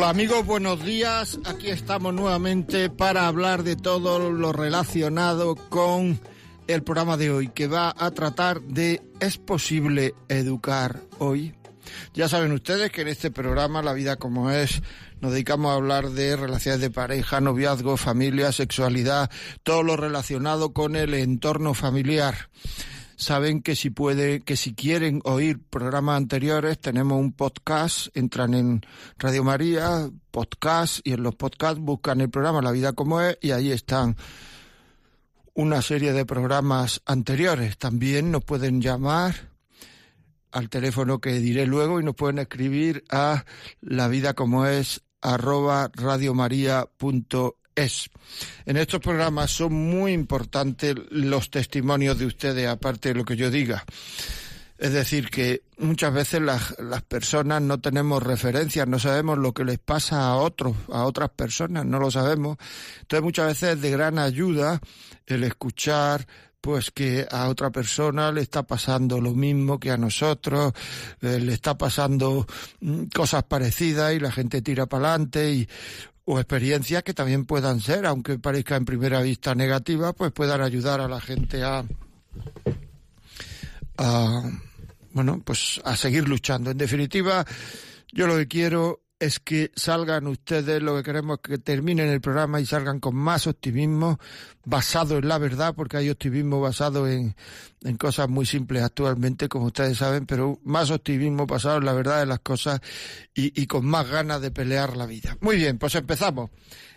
Hola amigos, buenos días. Aquí estamos nuevamente para hablar de todo lo relacionado con el programa de hoy, que va a tratar de ¿es posible educar hoy? Ya saben ustedes que en este programa, La vida como es, nos dedicamos a hablar de relaciones de pareja, noviazgo, familia, sexualidad, todo lo relacionado con el entorno familiar. Saben que si puede, que si quieren oír programas anteriores, tenemos un podcast, entran en Radio María, podcast, y en los podcasts buscan el programa La vida como es, y ahí están una serie de programas anteriores. También nos pueden llamar al teléfono que diré luego y nos pueden escribir a la vida como es arroba radiomaria.es. En estos programas son muy importantes los testimonios de ustedes, aparte de lo que yo diga. Es decir, que muchas veces las, las, personas no tenemos referencias, no sabemos lo que les pasa a otros, a otras personas, no lo sabemos. Entonces muchas veces es de gran ayuda el escuchar pues que a otra persona le está pasando lo mismo que a nosotros, eh, le está pasando mm, cosas parecidas y la gente tira para adelante y o experiencias que también puedan ser, aunque parezca en primera vista negativa, pues puedan ayudar a la gente a, a bueno, pues a seguir luchando. En definitiva, yo lo que quiero es que salgan ustedes, lo que queremos es que terminen el programa y salgan con más optimismo basado en la verdad, porque hay optimismo basado en, cosas muy simples actualmente, como ustedes saben, pero más optimismo basado en la verdad de las cosas y, y con más ganas de pelear la vida. Muy bien, pues empezamos.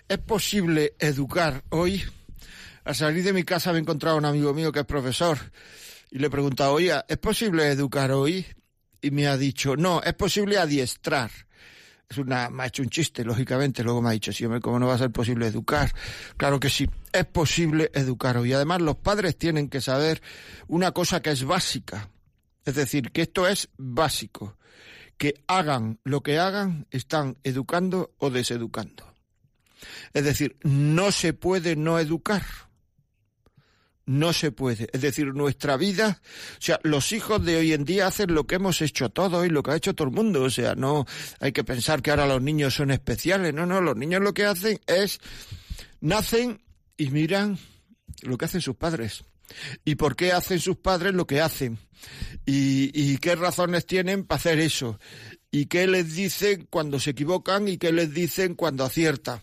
¿Es posible educar hoy? Al salir de mi casa me he encontrado un amigo mío que es profesor y le he preguntado, oye, ¿es posible educar hoy? Y me ha dicho, no, es posible adiestrar es una, me ha hecho un chiste, lógicamente, luego me ha dicho, sí, hombre, ¿cómo no va a ser posible educar? Claro que sí, es posible educar hoy. Además, los padres tienen que saber una cosa que es básica, es decir, que esto es básico, que hagan lo que hagan, están educando o deseducando. Es decir, no se puede no educar no se puede. Es decir, nuestra vida, o sea, los hijos de hoy en día hacen lo que hemos hecho todos y lo que ha hecho todo el mundo. O sea, no hay que pensar que ahora los niños son especiales. No, no, los niños lo que hacen es, nacen y miran lo que hacen sus padres. ¿Y por qué hacen sus padres lo que hacen? ¿Y, qué razones tienen para hacer eso? ¿Y qué les dicen cuando se equivocan? ¿Y qué les dicen cuando aciertan?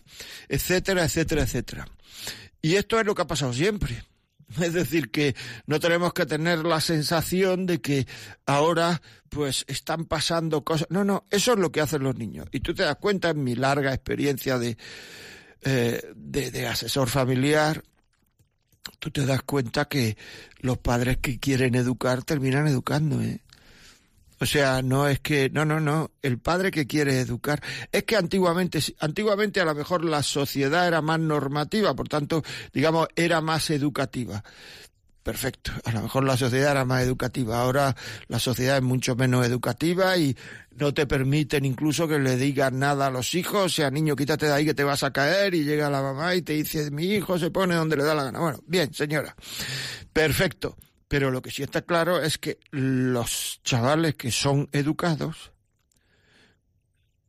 Etcétera, etcétera, etcétera. Y esto es lo que ha pasado siempre Es decir, que no tenemos que tener la sensación de que ahora pues están pasando cosas. No, no, eso es lo que hacen los niños. Y tú te das cuenta en mi larga experiencia de, eh, de, de asesor familiar, tú te das cuenta que los padres que quieren educar terminan educando, ¿eh? O sea, no es que, no, no, no, el padre que quiere educar. Es que antiguamente, antiguamente a lo mejor la sociedad era más normativa, por tanto, digamos, era más educativa. Perfecto, a lo mejor la sociedad era más educativa. Ahora la sociedad es mucho menos educativa y no te permiten incluso que le digas nada a los hijos. O sea, niño, quítate de ahí que te vas a caer y llega la mamá y te dice, mi hijo se pone donde le da la gana. Bueno, bien, señora. Perfecto. Pero lo que sí está claro es que los chavales que son educados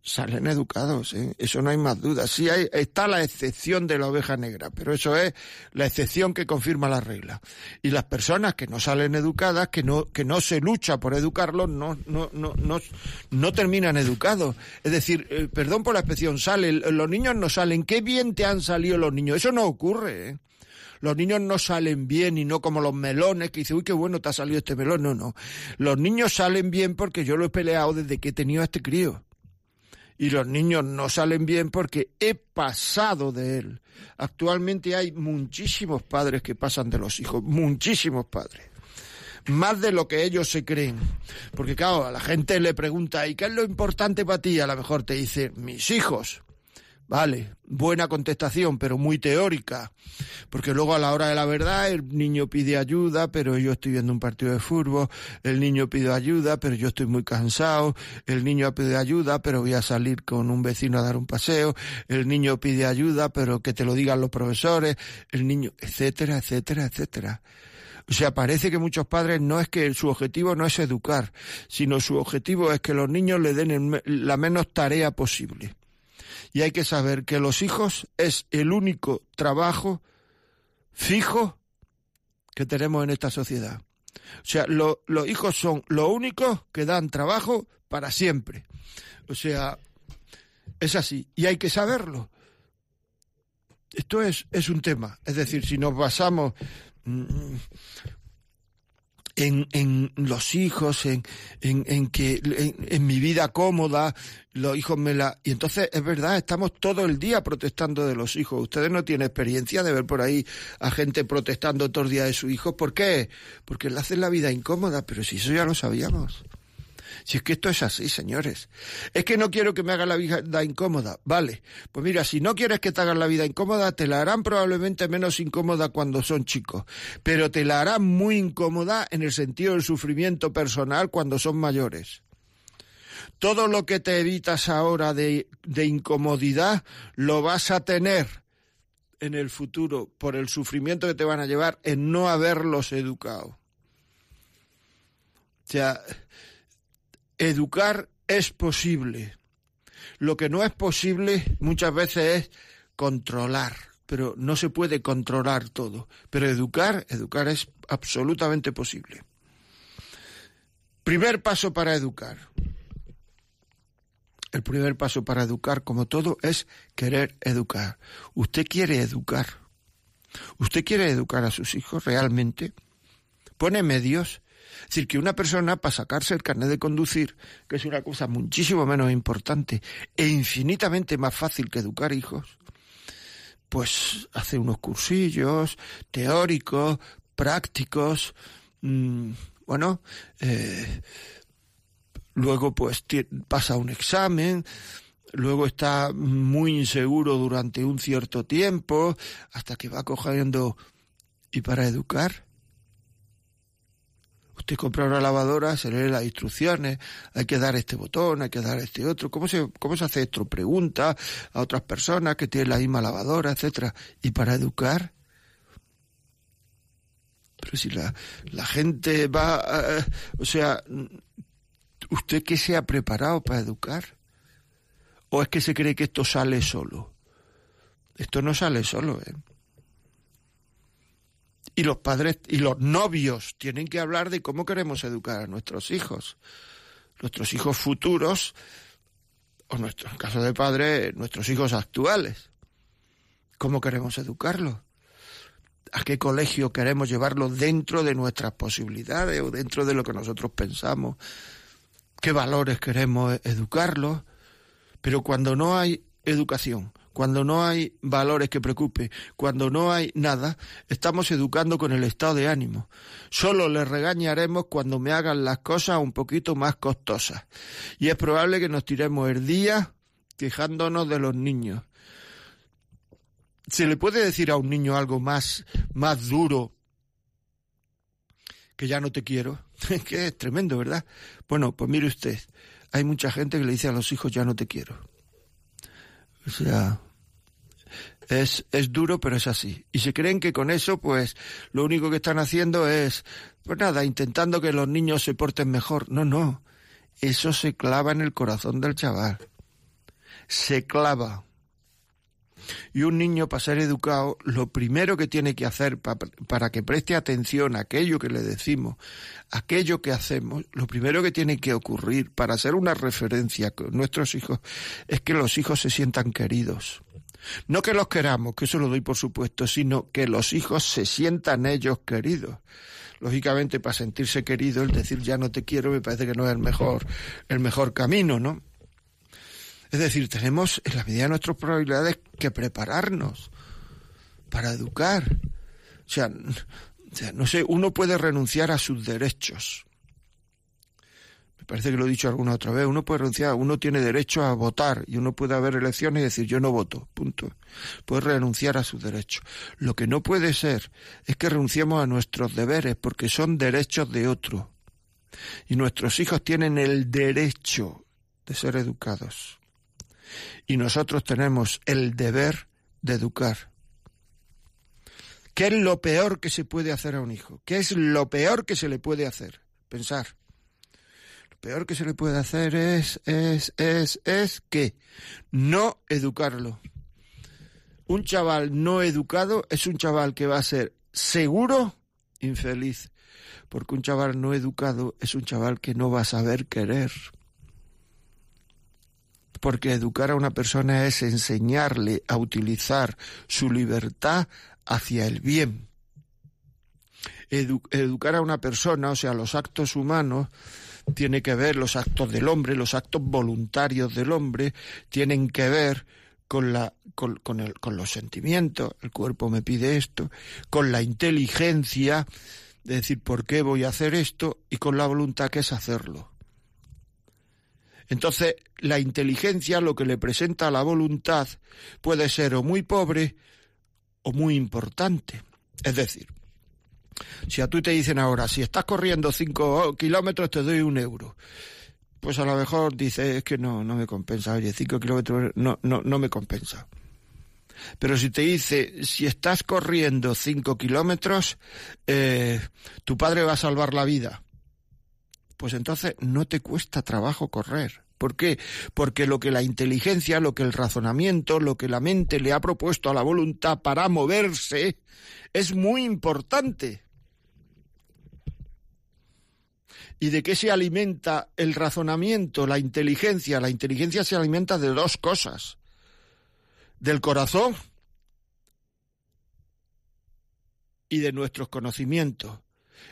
salen educados, ¿eh? eso no hay más duda. Sí hay, está la excepción de la oveja negra, pero eso es la excepción que confirma la regla. Y las personas que no salen educadas, que no, que no se lucha por educarlos, no, no, no, no, no terminan educados. Es decir, eh, perdón por la expresión, salen, los niños no salen. Qué bien te han salido los niños. Eso no ocurre, ¿eh? Los niños no salen bien y no como los melones que dice, uy, qué bueno te ha salido este melón. No, no. Los niños salen bien porque yo lo he peleado desde que he tenido a este crío. Y los niños no salen bien porque he pasado de él. Actualmente hay muchísimos padres que pasan de los hijos, muchísimos padres más de lo que ellos se creen. Porque claro, a la gente le pregunta, ¿y qué es lo importante para ti? A lo mejor te dice, mis hijos. Vale, buena contestación, pero muy teórica. Porque luego a la hora de la verdad el niño pide ayuda, pero yo estoy viendo un partido de fútbol, el niño pide ayuda, pero yo estoy muy cansado, el niño pide ayuda, pero voy a salir con un vecino a dar un paseo, el niño pide ayuda, pero que te lo digan los profesores, el niño, etcétera, etcétera, etcétera. O sea, parece que muchos padres no es que su objetivo no es educar, sino su objetivo es que los niños le den la menos tarea posible. Y hay que saber que los hijos es el único trabajo fijo que tenemos en esta sociedad. O sea, los hijos son los únicos que dan trabajo para siempre. O sea, es así. Y hay que saberlo. Esto es, es un tema. Es decir, si nos basamos mm, en, en los hijos, en, en, en que en, mi vida cómoda, los hijos me la... Y entonces es verdad, estamos todo el día protestando de los hijos. Ustedes no tienen experiencia de ver por ahí a gente protestando todos los días de sus hijos. ¿Por qué? Porque le hacen la vida incómoda, pero si eso ya lo sabíamos. Si es que esto es así, señores. Es que no quiero que me haga la vida incómoda. Vale. Pues mira, si no quieres que te hagan la vida incómoda, te la harán probablemente menos incómoda cuando son chicos. Pero te la harán muy incómoda en el sentido del sufrimiento personal cuando son mayores. Todo lo que te evitas ahora de, de incomodidad lo vas a tener en el futuro por el sufrimiento que te van a llevar en no haberlos educado. O sea, educar es posible. Lo que no es posible muchas veces es controlar, pero no se puede controlar todo. Pero educar, educar es absolutamente posible. Primer paso para educar. El primer paso para educar, como todo, es querer educar. Usted quiere educar. Usted quiere educar a sus hijos realmente. Pone medios es decir, que una persona para sacarse el carnet de conducir, que es una cosa muchísimo menos importante e infinitamente más fácil que educar hijos, pues hace unos cursillos teóricos, prácticos, mm, bueno, eh, luego pues pasa un examen, luego está muy inseguro durante un cierto tiempo, hasta que va cogiendo... ¿Y para educar? Usted compra una lavadora, se lee las instrucciones, hay que dar este botón, hay que dar este otro. ¿Cómo se, cómo se hace esto? Pregunta a otras personas que tienen la misma lavadora, etcétera. ¿Y para educar? Pero si la, la gente va, eh, o sea, ¿usted qué se ha preparado para educar? ¿O es que se cree que esto sale solo? Esto no sale solo, ¿eh? Y los padres y los novios tienen que hablar de cómo queremos educar a nuestros hijos. Nuestros hijos futuros, o nuestro, en caso de padre, nuestros hijos actuales. ¿Cómo queremos educarlos? ¿A qué colegio queremos llevarlos dentro de nuestras posibilidades o dentro de lo que nosotros pensamos? ¿Qué valores queremos educarlos? Pero cuando no hay educación, cuando no hay valores que preocupe, cuando no hay nada, estamos educando con el estado de ánimo. Solo les regañaremos cuando me hagan las cosas un poquito más costosas. Y es probable que nos tiremos el día quejándonos de los niños. ¿Se le puede decir a un niño algo más, más duro que ya no te quiero? que es tremendo, ¿verdad? Bueno, pues mire usted, hay mucha gente que le dice a los hijos ya no te quiero. O sea, es, es duro, pero es así. Y se creen que con eso, pues, lo único que están haciendo es, pues nada, intentando que los niños se porten mejor. No, no. Eso se clava en el corazón del chaval. Se clava. Y un niño, para ser educado, lo primero que tiene que hacer para que preste atención a aquello que le decimos, aquello que hacemos, lo primero que tiene que ocurrir para ser una referencia con nuestros hijos es que los hijos se sientan queridos. No que los queramos, que eso lo doy por supuesto, sino que los hijos se sientan ellos queridos. Lógicamente, para sentirse querido, el decir ya no te quiero me parece que no es el mejor, el mejor camino, ¿no? Es decir, tenemos en la medida de nuestras probabilidades que prepararnos para educar. O sea, no sé, uno puede renunciar a sus derechos. Parece que lo he dicho alguna otra vez, uno puede renunciar, uno tiene derecho a votar y uno puede haber elecciones y decir yo no voto, punto. Puede renunciar a sus derechos. Lo que no puede ser es que renunciemos a nuestros deberes porque son derechos de otro. Y nuestros hijos tienen el derecho de ser educados. Y nosotros tenemos el deber de educar. ¿Qué es lo peor que se puede hacer a un hijo? ¿Qué es lo peor que se le puede hacer? Pensar. Peor que se le puede hacer es, es, es, es que no educarlo. Un chaval no educado es un chaval que va a ser seguro infeliz, porque un chaval no educado es un chaval que no va a saber querer. Porque educar a una persona es enseñarle a utilizar su libertad hacia el bien. educar a una persona, o sea, los actos humanos, tiene que ver los actos del hombre, los actos voluntarios del hombre, tienen que ver con, la, con, el, con los sentimientos, el cuerpo me pide esto, con la inteligencia, de decir por qué voy a hacer esto, y con la voluntad que es hacerlo. Entonces, la inteligencia, lo que le presenta a la voluntad, puede ser o muy pobre o muy importante. Es decir, si a tú te dicen ahora, si estás corriendo cinco kilómetros te doy un euro, pues a lo mejor dices, es que no, no me compensa, oye, cinco kilómetros no, no, no me compensa. Pero si te dice, si estás corriendo cinco kilómetros, eh, tu padre va a salvar la vida, pues entonces no te cuesta trabajo correr. ¿Por qué? Porque lo que la inteligencia, lo que el razonamiento, lo que la mente le ha propuesto a la voluntad para moverse es muy importante. ¿Y de qué se alimenta el razonamiento, la inteligencia? La inteligencia se alimenta de dos cosas. Del corazón y de nuestros conocimientos.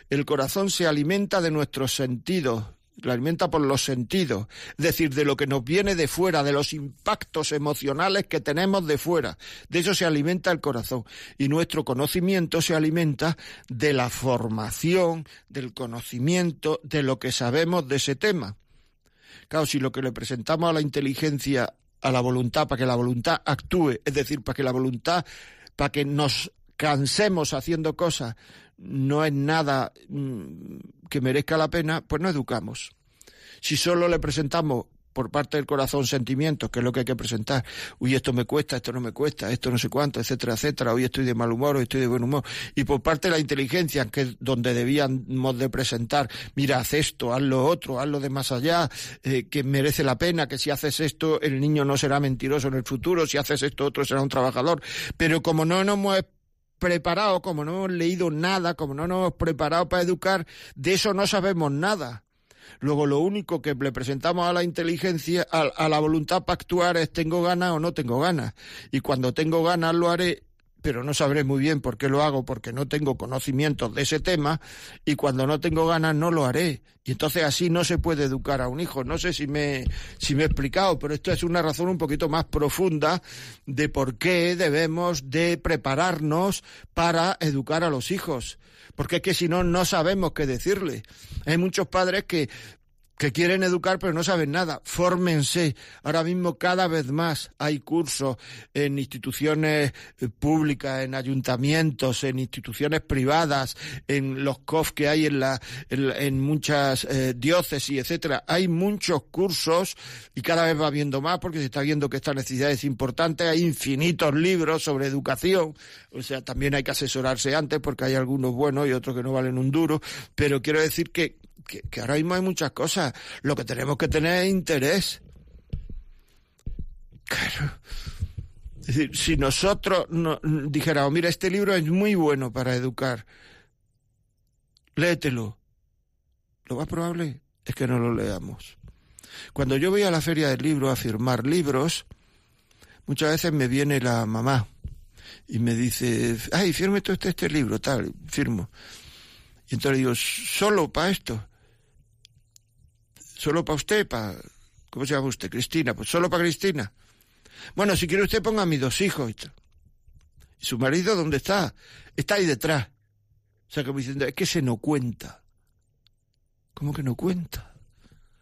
El corazón se alimenta de nuestros sentidos, lo alimenta por los sentidos, es decir, de lo que nos viene de fuera, de los impactos emocionales que tenemos de fuera. De eso se alimenta el corazón. Y nuestro conocimiento se alimenta de la formación, del conocimiento, de lo que sabemos de ese tema. Claro, si lo que le presentamos a la inteligencia, a la voluntad, para que la voluntad actúe, es decir, para que la voluntad, para que nos cansemos haciendo cosas, no es nada mm, que merezca la pena, pues no educamos. Si solo le presentamos por parte del corazón sentimientos, que es lo que hay que presentar. Uy, esto me cuesta, esto no me cuesta, esto no sé cuánto, etcétera, etcétera. Hoy estoy de mal humor, hoy estoy de buen humor. Y por parte de la inteligencia, que es donde debíamos de presentar, mira, haz esto, haz lo otro, haz lo de más allá, eh, que merece la pena, que si haces esto, el niño no será mentiroso en el futuro, si haces esto, otro será un trabajador. Pero como no nos hemos preparado, como no hemos leído nada, como no nos hemos preparado para educar, de eso no sabemos nada. Luego lo único que le presentamos a la inteligencia, a, la voluntad para actuar es tengo ganas o no tengo ganas. Y cuando tengo ganas lo haré pero no sabré muy bien por qué lo hago porque no tengo conocimientos de ese tema y cuando no tengo ganas no lo haré. Y entonces así no se puede educar a un hijo. No sé si me, si me he explicado, pero esto es una razón un poquito más profunda de por qué debemos de prepararnos para educar a los hijos. Porque es que si no, no sabemos qué decirle. Hay muchos padres que que quieren educar pero no saben nada. Fórmense. Ahora mismo cada vez más hay cursos en instituciones eh, públicas, en ayuntamientos, en instituciones privadas, en los COF que hay en, la, en, muchas eh, diócesis, etcétera. Hay muchos cursos y cada vez va viendo más porque se está viendo que esta necesidad es importante. Hay infinitos libros sobre educación. O sea, también hay que asesorarse antes porque hay algunos buenos y otros que no valen un duro. Pero quiero decir que que, ahora mismo hay muchas cosas. Lo que tenemos que tener es interés. Claro. Es decir, si nosotros no, dijéramos, mira, este libro es muy bueno para educar, léetelo. Lo más probable es que no lo leamos. Cuando yo voy a la feria del libro a firmar libros, muchas veces me viene la mamá y me dice, ay, firme tú este, este libro, tal, firmo. Y entonces digo, solo para esto solo para usted, para... ¿Cómo se llama usted? Cristina, pues solo para Cristina. Bueno, si quiere usted ponga a mis dos hijos. ¿Y su marido dónde está? Está ahí detrás. O sea, como diciendo, es que se no cuenta. ¿Cómo que no cuenta?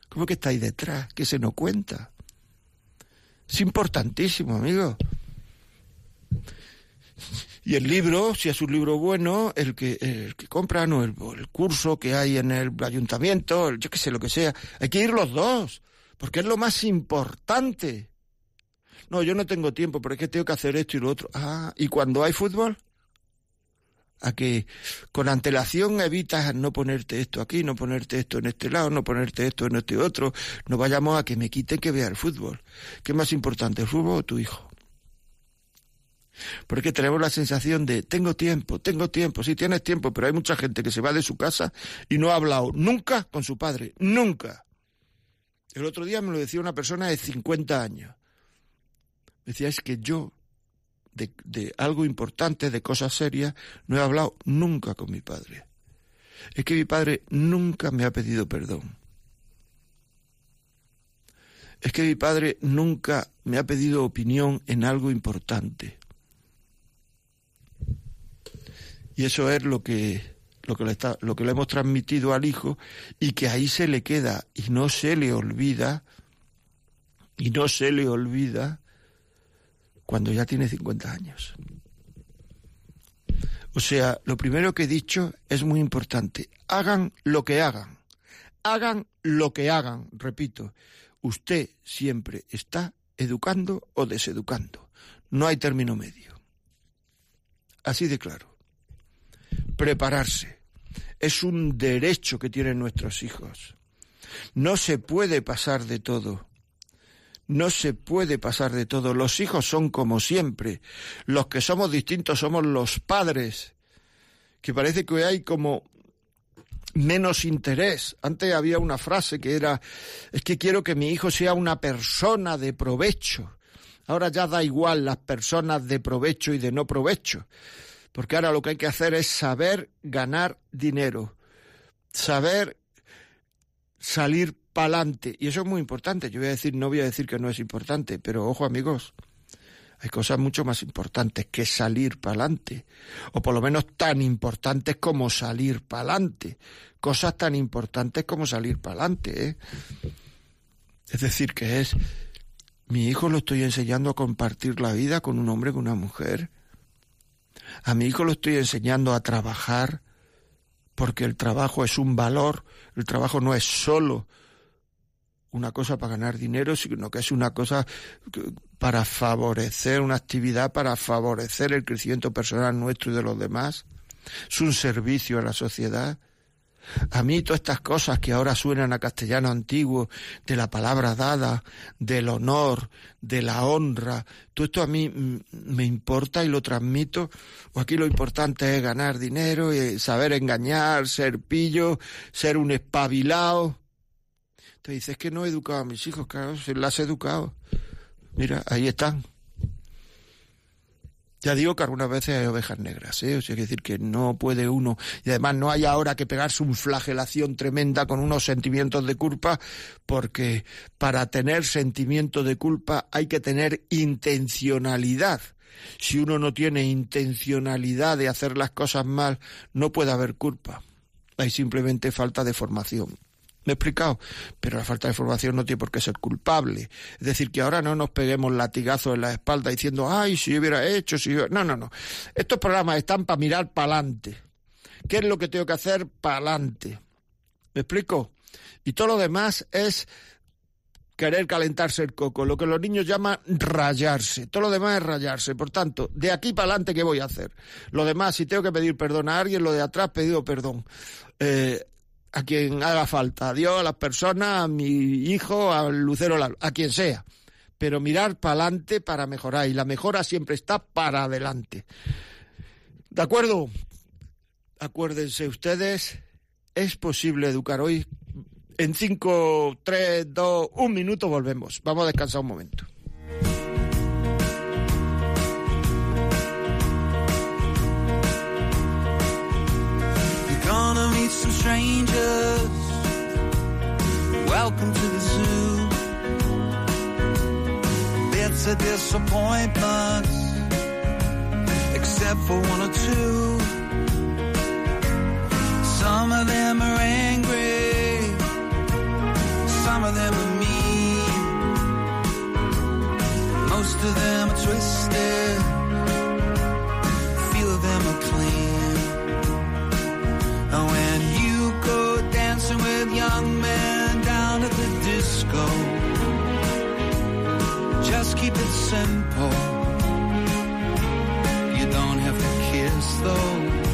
¿Cómo que está ahí detrás? Que se nos cuenta. Es importantísimo, amigo. Y el libro, si es un libro bueno, el que, el que compran o el, el, curso que hay en el ayuntamiento, yo qué sé, lo que sea, hay que ir los dos, porque es lo más importante. No, yo no tengo tiempo, pero es que tengo que hacer esto y lo otro. Ah, ¿y cuando hay fútbol? A que con antelación evitas no ponerte esto aquí, no ponerte esto en este lado, no ponerte esto en este otro. No vayamos a que me quiten que vea el fútbol. ¿Qué es más importante, el fútbol o tu hijo? Porque tenemos la sensación de tengo tiempo, tengo tiempo, sí tienes tiempo, pero hay mucha gente que se va de su casa y no ha hablado nunca con su padre, nunca. El otro día me lo decía una persona de 50 años. Decía, es que yo, de, de algo importante, de cosas serias, no he hablado nunca con mi padre. Es que mi padre nunca me ha pedido perdón. Es que mi padre nunca me ha pedido opinión en algo importante. Y eso es lo que, lo que, le lo que le hemos transmitido al hijo y que ahí se le queda y no se le olvida, y no se le olvida cuando ya tiene 50 años. O sea, lo primero que he dicho es muy importante. Hagan lo que hagan. Hagan lo que hagan, repito. Usted siempre está educando o deseducando. No hay término medio. Así de claro prepararse. Es un derecho que tienen nuestros hijos. No se puede pasar de todo. No se puede pasar de todo. Los hijos son como siempre. Los que somos distintos somos los padres, que parece que hay como menos interés. Antes había una frase que era, es que quiero que mi hijo sea una persona de provecho. Ahora ya da igual las personas de provecho y de no provecho porque ahora lo que hay que hacer es saber ganar dinero, saber salir para adelante. Y eso es muy importante. Yo voy a decir, no voy a decir que no es importante, pero ojo amigos, hay cosas mucho más importantes que salir para adelante, o por lo menos tan importantes como salir para adelante, cosas tan importantes como salir para adelante. ¿eh? Es decir, que es, mi hijo lo estoy enseñando a compartir la vida con un hombre, con una mujer, a mi hijo lo estoy enseñando a trabajar porque el trabajo es un valor, el trabajo no es solo una cosa para ganar dinero, sino que es una cosa para favorecer una actividad, para favorecer el crecimiento personal nuestro y de los demás. Es un servicio a la sociedad. A mí todas estas cosas que ahora suenan a castellano antiguo, de la palabra dada, del honor, de la honra, todo esto a mí me importa y lo transmito. O aquí lo importante es ganar dinero, y saber engañar, ser pillo, ser un espabilado. Te dices que no he educado a mis hijos, claro, se las he educado. Mira, ahí están. Ya digo que algunas veces hay ovejas negras, ¿eh? O sea, decir que no puede uno, y además no hay ahora que pegarse un flagelación tremenda con unos sentimientos de culpa, porque para tener sentimiento de culpa hay que tener intencionalidad. Si uno no tiene intencionalidad de hacer las cosas mal, no puede haber culpa. Hay simplemente falta de formación. ¿Me he explicado? Pero la falta de formación no tiene por qué ser culpable. Es decir, que ahora no nos peguemos latigazos en la espalda diciendo, ay, si yo hubiera hecho, si yo... No, no, no. Estos programas están para mirar para adelante. ¿Qué es lo que tengo que hacer para adelante? ¿Me explico? Y todo lo demás es querer calentarse el coco, lo que los niños llaman rayarse. Todo lo demás es rayarse. Por tanto, de aquí para adelante, ¿qué voy a hacer? Lo demás, si tengo que pedir perdón a alguien, lo de atrás, pedido perdón. Eh, a quien haga falta, a Dios, a las personas, a mi hijo, al Lucero, a quien sea. Pero mirar para adelante para mejorar y la mejora siempre está para adelante. ¿De acuerdo? Acuérdense ustedes, es posible educar hoy. En 5, 3, 2, un minuto volvemos. Vamos a descansar un momento. Meet some strangers. Welcome to the zoo. Bits of disappointments, except for one or two. Some of them are angry, some of them are mean, most of them are twisted. When you go dancing with young men down at the disco, just keep it simple. You don't have to kiss though.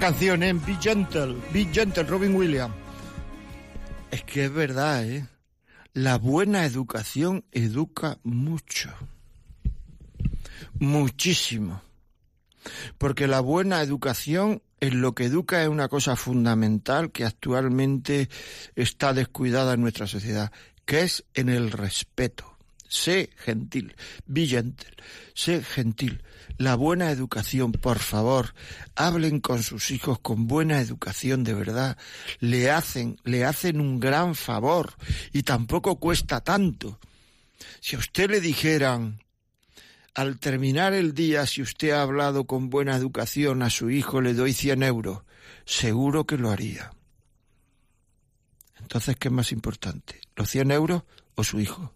Canción, ¿eh? Be Gentle, Be Gentle, Robin Williams. Es que es verdad, ¿eh? La buena educación educa mucho. Muchísimo. Porque la buena educación en lo que educa es una cosa fundamental que actualmente está descuidada en nuestra sociedad, que es en el respeto. Sé gentil, be gentle, sé gentil. La buena educación, por favor, hablen con sus hijos con buena educación de verdad. Le hacen, le hacen un gran favor y tampoco cuesta tanto. Si a usted le dijeran, al terminar el día, si usted ha hablado con buena educación a su hijo, le doy 100 euros, seguro que lo haría. Entonces, ¿qué es más importante? ¿Los 100 euros o su hijo?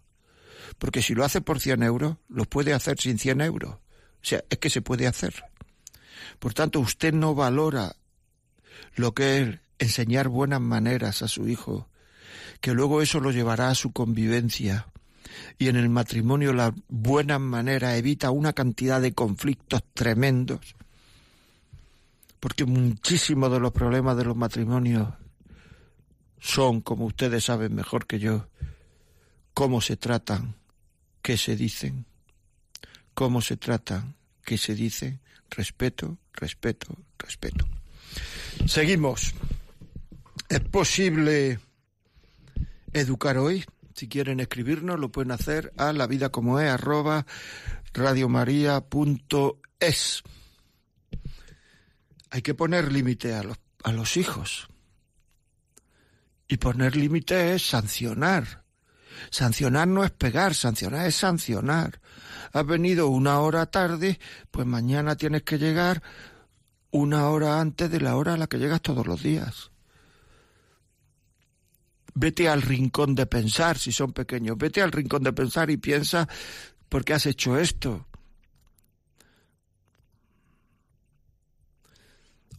Porque si lo hace por 100 euros, lo puede hacer sin 100 euros. O sea, es que se puede hacer. Por tanto, usted no valora lo que es enseñar buenas maneras a su hijo, que luego eso lo llevará a su convivencia. Y en el matrimonio las buenas maneras evita una cantidad de conflictos tremendos. Porque muchísimos de los problemas de los matrimonios son, como ustedes saben mejor que yo, cómo se tratan, qué se dicen, cómo se tratan, qué se dicen, respeto, respeto, respeto. Seguimos. ¿Es posible educar hoy? Si quieren escribirnos, lo pueden hacer a la vida como es radiomaria.es. Hay que poner límite a los, a los hijos. Y poner límite es sancionar. Sancionar no es pegar, sancionar es sancionar. Has venido una hora tarde, pues mañana tienes que llegar una hora antes de la hora a la que llegas todos los días. Vete al rincón de pensar, si son pequeños, vete al rincón de pensar y piensa por qué has hecho esto.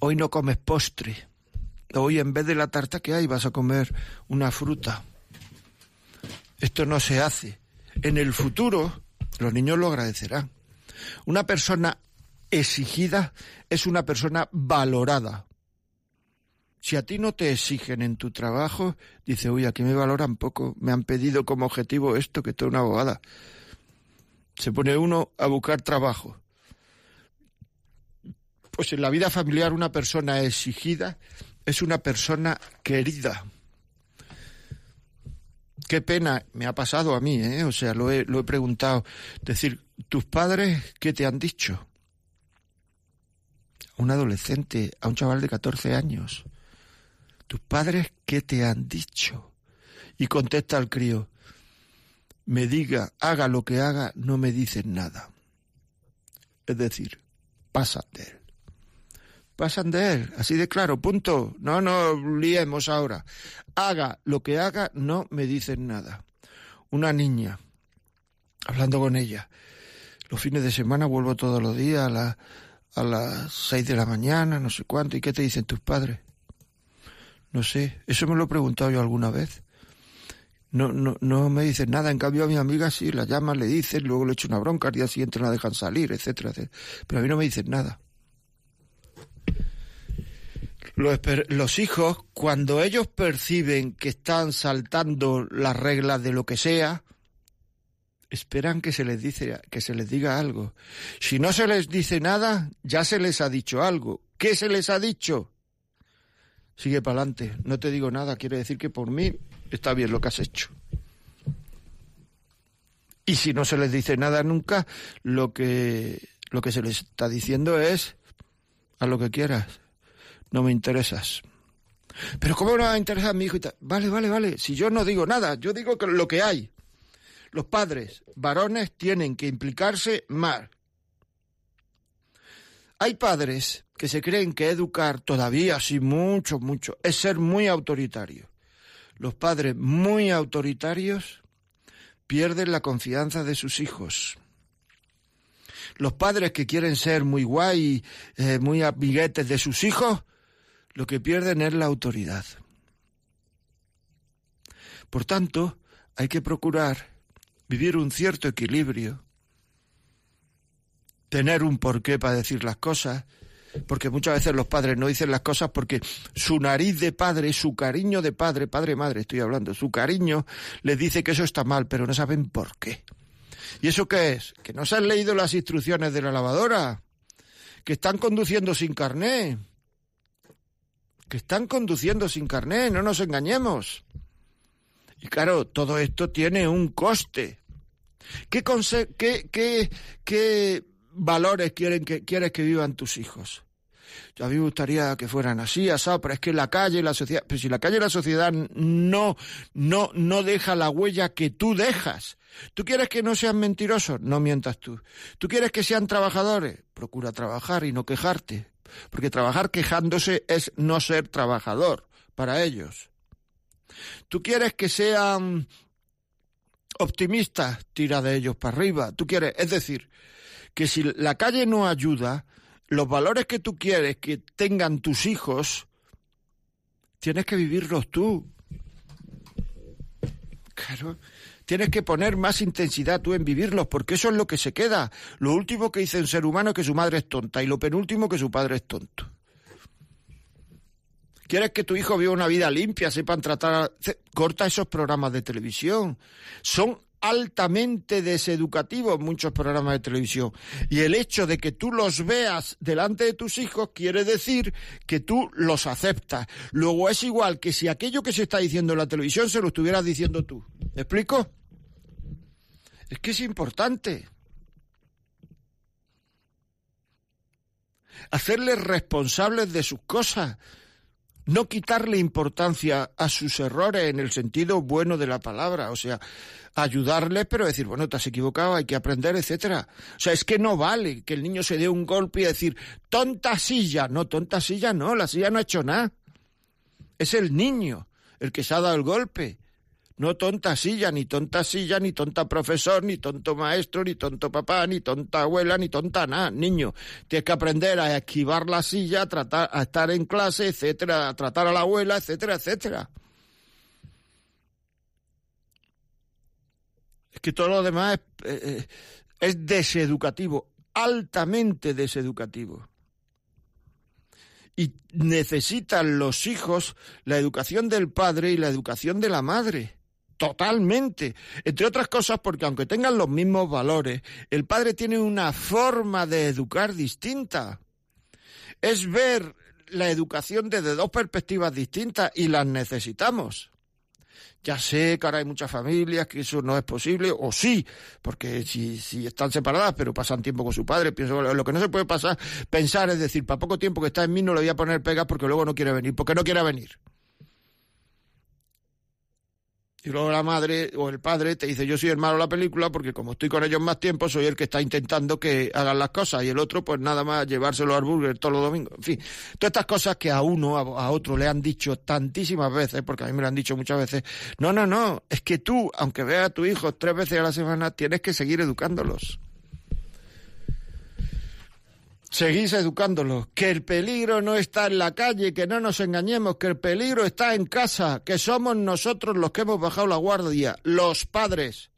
Hoy no comes postre. Hoy en vez de la tarta que hay vas a comer una fruta. Esto no se hace. En el futuro los niños lo agradecerán. Una persona exigida es una persona valorada. Si a ti no te exigen en tu trabajo, dice, uy, aquí me valoran poco, me han pedido como objetivo esto, que estoy una abogada. Se pone uno a buscar trabajo. Pues en la vida familiar una persona exigida es una persona querida. Qué pena, me ha pasado a mí, ¿eh? O sea, lo he, lo he preguntado. Decir, ¿tus padres qué te han dicho? A un adolescente, a un chaval de 14 años. ¿Tus padres qué te han dicho? Y contesta al crío, me diga, haga lo que haga, no me dicen nada. Es decir, él. Pasan de él, así de claro, punto. No nos liemos ahora. Haga lo que haga, no me dicen nada. Una niña, hablando con ella, Los fines de semana vuelvo todos los días a, la- a las seis de la mañana, no sé cuánto. ¿Y qué te dicen tus padres? No sé, eso me lo he preguntado yo alguna vez. No, no, no me dicen nada, en cambio a mi amiga sí, la llaman, le dicen, luego le echo una bronca, al día siguiente la dejan salir, etcétera, etcétera. Pero a mí no me dicen nada. Los, hijos, cuando ellos perciben que están saltando las reglas de lo que sea, esperan que se les dice, que se les diga algo. Si no se les dice nada, ya se les ha dicho algo. ¿Qué se les ha dicho? Sigue para adelante. No te digo nada, quiere decir que por mí está bien lo que has hecho. Y si no se les dice nada nunca, lo que, lo que se les está diciendo es a lo que quieras. No me interesas. Pero ¿cómo no va a interesar mi hijo? y tal? Vale, vale, vale. Si yo no digo nada, yo digo que lo que hay. Los padres varones tienen que implicarse más. Hay padres que se creen que educar todavía, sí, mucho, mucho, es ser muy autoritario. Los padres muy autoritarios pierden la confianza de sus hijos. Los padres que quieren ser muy guay, eh, muy amiguetes de sus hijos, lo que pierden es la autoridad. Por tanto, hay que procurar vivir un cierto equilibrio, tener un porqué para decir las cosas, porque muchas veces los padres no dicen las cosas porque su nariz de padre, su cariño de padre, padre, madre, estoy hablando, su cariño les dice que eso está mal, pero no saben por qué. ¿Y eso qué es? Que no se han leído las instrucciones de la lavadora, que están conduciendo sin carné, que están conduciendo sin carné, no nos engañemos. Y claro, todo esto tiene un coste. ¿Qué, conse- qué, qué, qué valores quieren que, quieres que vivan tus hijos? Yo a mí me gustaría que fueran así, asado, pero es que la calle, la sociedad, pero si la calle y la sociedad no, no, no deja la huella que tú dejas. ¿Tú quieres que no sean mentirosos? No mientas tú. ¿Tú quieres que sean trabajadores? Procura trabajar y no quejarte. Porque trabajar quejándose es no ser trabajador para ellos. ¿Tú quieres que sean optimistas? Tira de ellos para arriba. ¿Tú quieres? Es decir, que si la calle no ayuda, los valores que tú quieres que tengan tus hijos, tienes que vivirlos tú. Claro. Tienes que poner más intensidad tú en vivirlos, porque eso es lo que se queda. Lo último que dice un ser humano es que su madre es tonta y lo penúltimo que su padre es tonto. ¿Quieres que tu hijo viva una vida limpia, sepan tratar... a- Corta esos programas de televisión. Son altamente deseducativos muchos programas de televisión. Y el hecho de que tú los veas delante de tus hijos quiere decir que tú los aceptas. Luego es igual que si aquello que se está diciendo en la televisión se lo estuvieras diciendo tú. ¿Me explico? Es que es importante. Hacerles responsables de sus cosas no quitarle importancia a sus errores en el sentido bueno de la palabra, o sea, ayudarles, pero decir, bueno, te has equivocado, hay que aprender, etcétera. O sea, es que no vale que el niño se dé un golpe y decir, tonta silla, no, tonta silla no, la silla no ha hecho nada. Es el niño el que se ha dado el golpe. No tonta silla, ni tonta silla, ni tonta profesor, ni tonto maestro, ni tonto papá, ni tonta abuela, ni tonta nada. Niño, tienes que aprender a esquivar la silla, a, tratar, a estar en clase, etcétera, a tratar a la abuela, etcétera, etcétera. Es que todo lo demás es, eh, eh, es deseducativo, altamente deseducativo. Y necesitan los hijos la educación del padre y la educación de la madre. Totalmente. Entre otras cosas porque aunque tengan los mismos valores, el padre tiene una forma de educar distinta. Es ver la educación desde dos perspectivas distintas y las necesitamos. Ya sé que ahora hay muchas familias que eso no es posible, o sí, porque si, si están separadas pero pasan tiempo con su padre, pienso lo que no se puede pasar, pensar es decir, para poco tiempo que está en mí no le voy a poner pegas porque luego no quiere venir, porque no quiere venir. Y luego la madre o el padre te dice, yo soy el malo de la película porque como estoy con ellos más tiempo, soy el que está intentando que hagan las cosas. Y el otro, pues nada más llevárselo al burger todos los domingos. En fin, todas estas cosas que a uno, a, a otro le han dicho tantísimas veces, porque a mí me lo han dicho muchas veces. No, no, no, es que tú, aunque veas a tu hijo tres veces a la semana, tienes que seguir educándolos. Seguís educándolos, que el peligro no está en la calle, que no nos engañemos, que el peligro está en casa, que somos nosotros los que hemos bajado la guardia, los padres.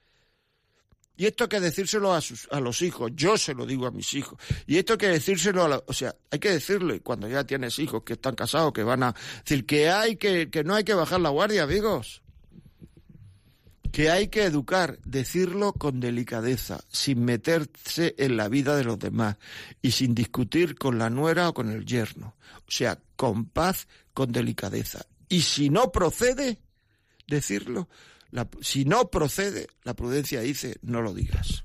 Y esto hay que decírselo a, sus, a los hijos, yo se lo digo a mis hijos. Y esto hay que decírselo a la, o sea, hay que decirle cuando ya tienes hijos que están casados, que van a decir que hay que, que no hay que bajar la guardia, amigos. Que hay que educar, decirlo con delicadeza, sin meterse en la vida de los demás y sin discutir con la nuera o con el yerno. O sea, con paz, con delicadeza. Y si no procede, decirlo, si no procede, la prudencia dice, no lo digas.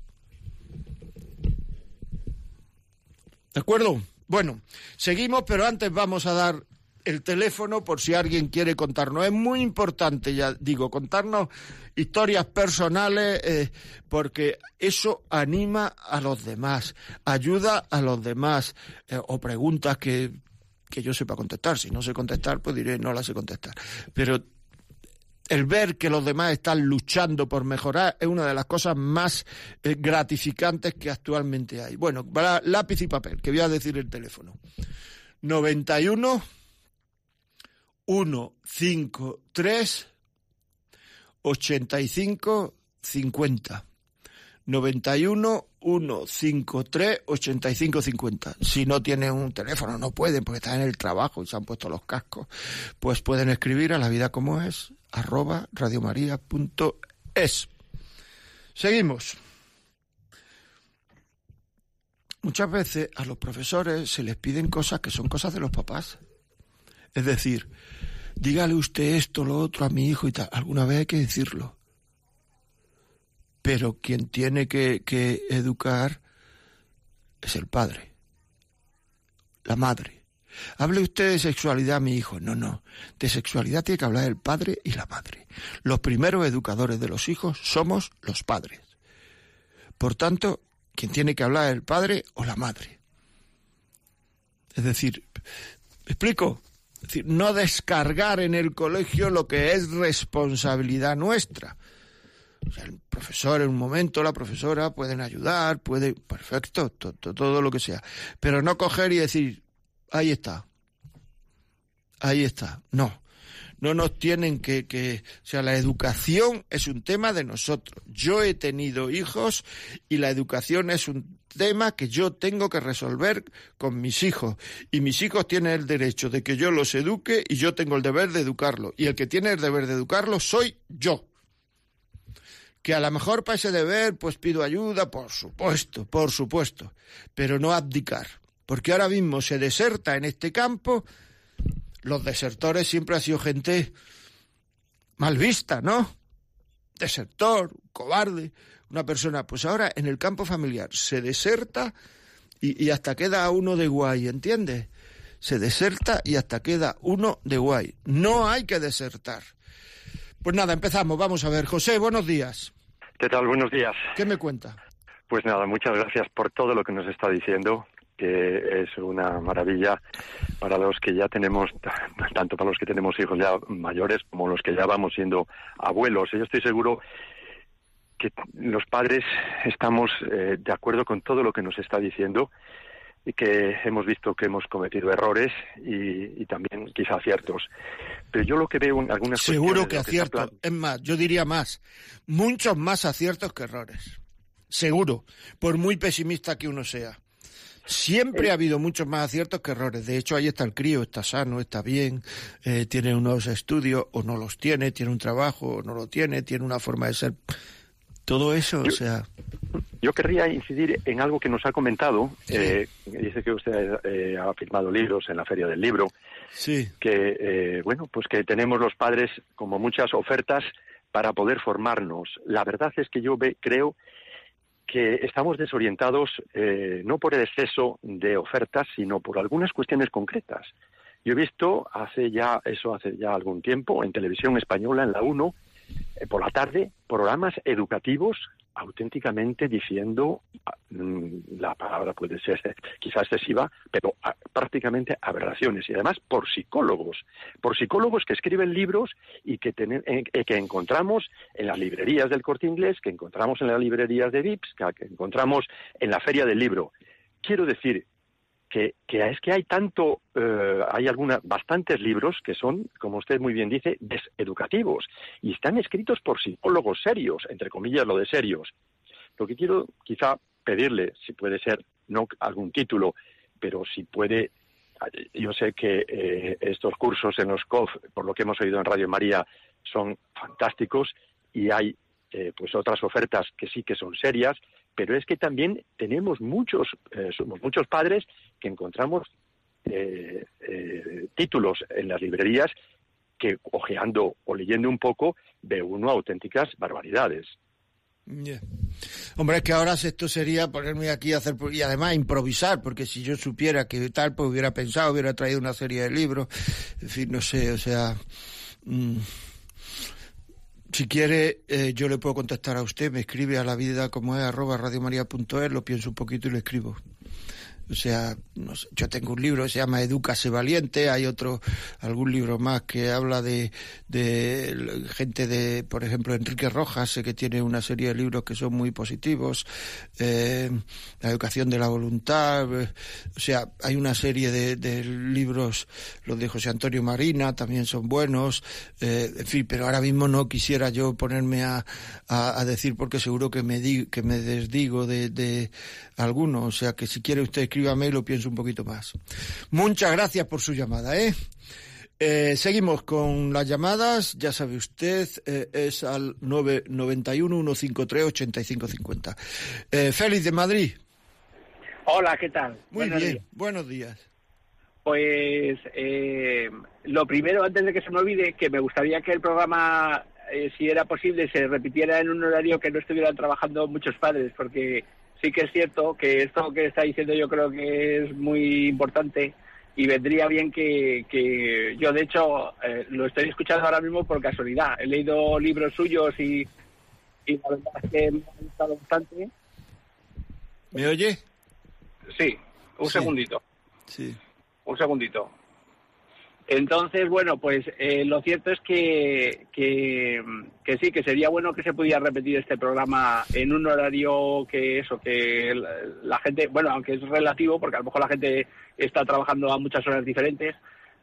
¿De acuerdo? Bueno, seguimos, pero antes vamos a dar el teléfono por si alguien quiere contarnos. Es muy importante, ya digo, contarnos historias personales eh, porque eso anima a los demás, ayuda a los demás eh, o preguntas que, que yo sepa contestar. Si no sé contestar, pues diré no las sé contestar. Pero el ver que los demás están luchando por mejorar es una de las cosas más eh, gratificantes que actualmente hay. Bueno, para lápiz y papel, que voy a decir el teléfono. 91 153 85 50. 91 153 85 50. Si no tienen un teléfono, no pueden porque están en el trabajo y se han puesto los cascos, pues pueden escribir a la vida como es arroba radiomaria.es. Seguimos. Muchas veces a los profesores se les piden cosas que son cosas de los papás. Es decir, dígale usted esto, lo otro a mi hijo y tal. Alguna vez hay que decirlo. Pero quien tiene que, que educar es el padre, la madre. Hable usted de sexualidad, mi hijo. No, no. De sexualidad tiene que hablar el padre y la madre. Los primeros educadores de los hijos somos los padres. Por tanto, quien tiene que hablar es el padre o la madre. Es decir, ¿me explico? Decir, no descargar en el colegio lo que es responsabilidad nuestra. O sea, el profesor en un momento, la profesora pueden ayudar, puede, perfecto, to- to- todo lo que sea. Pero no coger y decir, ahí está, ahí está. No, no nos tienen que, que, o sea, la educación es un tema de nosotros. Yo he tenido hijos y la educación es un tema que yo tengo que resolver con mis hijos. Y mis hijos tienen el derecho de que yo los eduque y yo tengo el deber de educarlos. Y el que tiene el deber de educarlos soy yo. Que a lo mejor para ese deber pues pido ayuda, por supuesto, por supuesto, pero no abdicar. Porque ahora mismo se deserta en este campo, los desertores siempre ha sido gente mal vista, ¿no? Desertor, cobarde, una persona. Pues ahora en el campo familiar se deserta y, y hasta queda uno de guay, ¿entiendes? Se deserta y hasta queda uno de guay. No hay que desertar. Pues nada, empezamos. Vamos a ver. José, buenos días. ¿Qué tal? Buenos días. ¿Qué me cuenta? Pues nada, muchas gracias por todo lo que nos está diciendo, que es una maravilla para los que ya tenemos, tanto para los que tenemos hijos ya mayores como los que ya vamos siendo abuelos. Yo estoy seguro que los padres estamos eh, de acuerdo con todo lo que nos está diciendo y que hemos visto que hemos cometido errores y, y también quizá aciertos. Pero yo lo que veo en algunas Seguro que de lo se está acierto. Es más, yo diría más. Muchos más aciertos que errores. Seguro. Por muy pesimista que uno sea. Siempre ha habido muchos más aciertos que errores. De hecho, ahí está el crío, está sano, está bien, eh, tiene unos estudios o no los tiene, tiene un trabajo o no lo tiene, tiene una forma de ser. Todo eso, o sea, Yo querría incidir en algo que nos ha comentado. Eh, dice que usted eh, ha firmado libros en la Feria del Libro. sí, Que, eh, bueno, pues que tenemos los padres como muchas ofertas para poder formarnos. La verdad es que yo ve- creo que estamos desorientados eh, no por el exceso de ofertas, sino por algunas cuestiones concretas. Yo he visto hace ya, eso hace ya algún tiempo, en televisión española, en la 1, eh, por la tarde, programas educativos auténticamente diciendo, ah, mm, la palabra puede ser quizá excesiva, pero ah, prácticamente aberraciones. Y además por psicólogos, por psicólogos que escriben libros y que, tene- eh, eh, que encontramos en las librerías del corte inglés, que encontramos en las librerías de Vips, que encontramos en la feria del libro. Quiero decir, que, que es que hay tanto, eh, hay algunas, bastantes libros que son, como usted muy bien dice, deseducativos y están escritos por psicólogos serios, entre comillas lo de serios. Lo que quiero quizá pedirle, si puede ser, no algún título, pero si puede, yo sé que eh, estos cursos en los COF, por lo que hemos oído en Radio María, son fantásticos y hay eh, pues otras ofertas que sí que son serias, pero es que también tenemos muchos, eh, somos muchos padres que encontramos eh, eh, títulos en las librerías que ojeando o leyendo un poco ve uno auténticas barbaridades. Ya. Hombre, es que ahora esto sería ponerme aquí a hacer y además improvisar, porque si yo supiera que tal, pues hubiera pensado, hubiera traído una serie de libros, en fin, no sé, o sea, mm, si quiere, eh, yo le puedo contestar a usted, me escribe a la vida como es arroba radiomaria.es, lo pienso un poquito y lo escribo. O sea, no sé, yo tengo un libro que se llama Edúcase Valiente, hay otro, algún libro más que habla de, de gente de, por ejemplo, Enrique Rojas, sé que tiene una serie de libros que son muy positivos, eh, la educación de la voluntad, eh, o sea, hay una serie de, de libros, los de José Antonio Marina, también son buenos, eh, en fin, pero ahora mismo no quisiera yo ponerme a, a, a decir porque seguro que me, di, que me desdigo de, de alguno, o sea que si quiere usted escríbame y lo pienso un poquito más. Muchas gracias por su llamada, ¿eh? Eh, seguimos con las llamadas, ya sabe usted, eh, es al 991-153-8550. Eh, Félix de Madrid, Hola, ¿qué tal? muy Buenos bien, días. buenos días. Pues eh, lo primero, antes de que se me olvide, que me gustaría que el programa, eh, si era posible, se repitiera en un horario que no estuvieran trabajando muchos padres, porque sí que es cierto que esto que está diciendo yo creo que es muy importante y vendría bien que, que yo, de hecho, eh, lo estoy escuchando ahora mismo por casualidad. He leído libros suyos y, y la verdad es que me ha gustado bastante. ¿Me oye? Sí, un Sí. segundito. Sí. Un segundito. Entonces, bueno, pues eh, lo cierto es que, que, sí, que sería bueno que se pudiera repetir este programa en un horario que eso, que la, la gente, bueno, aunque es relativo, porque a lo mejor la gente está trabajando a muchas horas diferentes,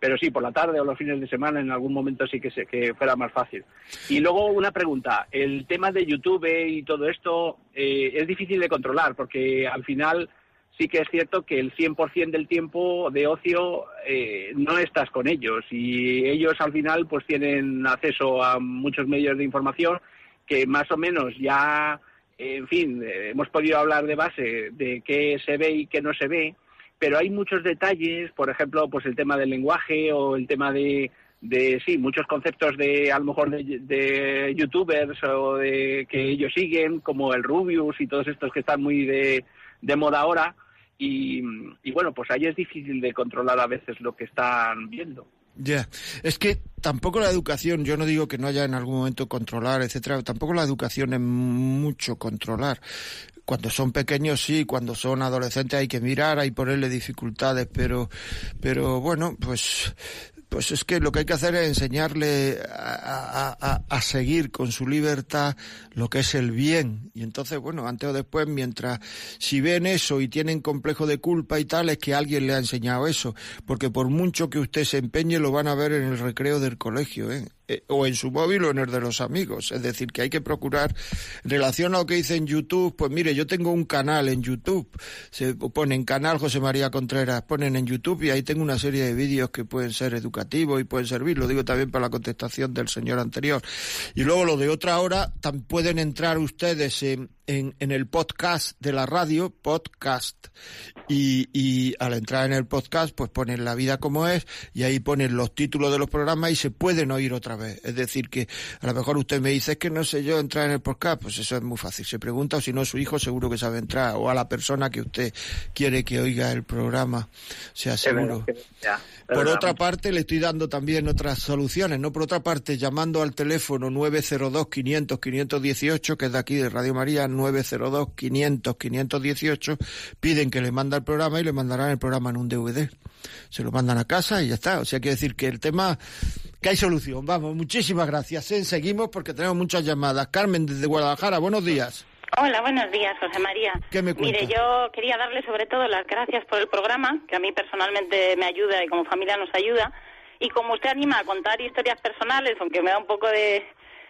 pero sí, por la tarde o los fines de semana en algún momento sí que, se, que fuera más fácil. Y luego una pregunta, el tema de YouTube y todo esto eh, es difícil de controlar, porque al final sí que es cierto que el 100% del tiempo de ocio eh, no estás con ellos y ellos al final pues tienen acceso a muchos medios de información que más o menos ya, en fin, eh, hemos podido hablar de base de qué se ve y qué no se ve, pero hay muchos detalles, por ejemplo, pues el tema del lenguaje o el tema de, de sí, muchos conceptos de a lo mejor de, de youtubers o de que ellos siguen, como el Rubius y todos estos que están muy de, de moda ahora. Y, y bueno, pues ahí es difícil de controlar a veces lo que están viendo. Ya, es que tampoco la educación, yo no digo que no haya en algún momento controlar, etcétera, tampoco la educación es mucho controlar. Cuando son pequeños sí, cuando son adolescentes hay que mirar, hay ponerle dificultades, pero, pero bueno, pues, pues es que lo que hay que hacer es enseñarle a, a- a- seguir con su libertad lo que es el bien. Y entonces, bueno, antes o después, mientras, si ven eso y tienen complejo de culpa y tal, es que alguien le ha enseñado eso. Porque por mucho que usted se empeñe, lo van a ver en el recreo del colegio, ¿eh? Eh, o en su móvil o en el de los amigos. Es decir, que hay que procurar, en relación a lo que dice en YouTube, pues mire, yo tengo un canal en YouTube, se ponen canal José María Contreras, ponen en YouTube y ahí tengo una serie de vídeos que pueden ser educativos y pueden servir, lo digo también para la contestación del señor anterior. Y luego lo de otra hora, tam- pueden entrar ustedes en, en, en el podcast de la radio, podcast, y, y al entrar en el podcast, pues ponen la vida como es y ahí ponen los títulos de los programas y se pueden oír otra vez. Es decir, que a lo mejor usted me dice, es que no sé yo entrar en el podcast, pues eso es muy fácil. Se pregunta o si no, su hijo seguro que sabe entrar o a la persona que usted quiere que oiga el programa, sea seguro. Ya, es Por verdad. otra parte, le estoy dando también otras soluciones, ¿no? Por otra parte, llamando al teléfono 902-500-518, que es de aquí de Radio María, 902-500-518, piden que le manda el programa y le mandarán el programa en un DVD. Se lo mandan a casa y ya está. O sea, quiere decir que el tema, que hay solución. Vamos, muchísimas gracias. ¿eh? Seguimos porque tenemos muchas llamadas. Carmen desde Guadalajara, buenos días. Hola, buenos días, José María. ¿Qué me cuenta? Mire, yo quería darle sobre todo las gracias por el programa, que a mí personalmente me ayuda y como familia nos ayuda. Y como usted anima a contar historias personales, aunque me da un poco de...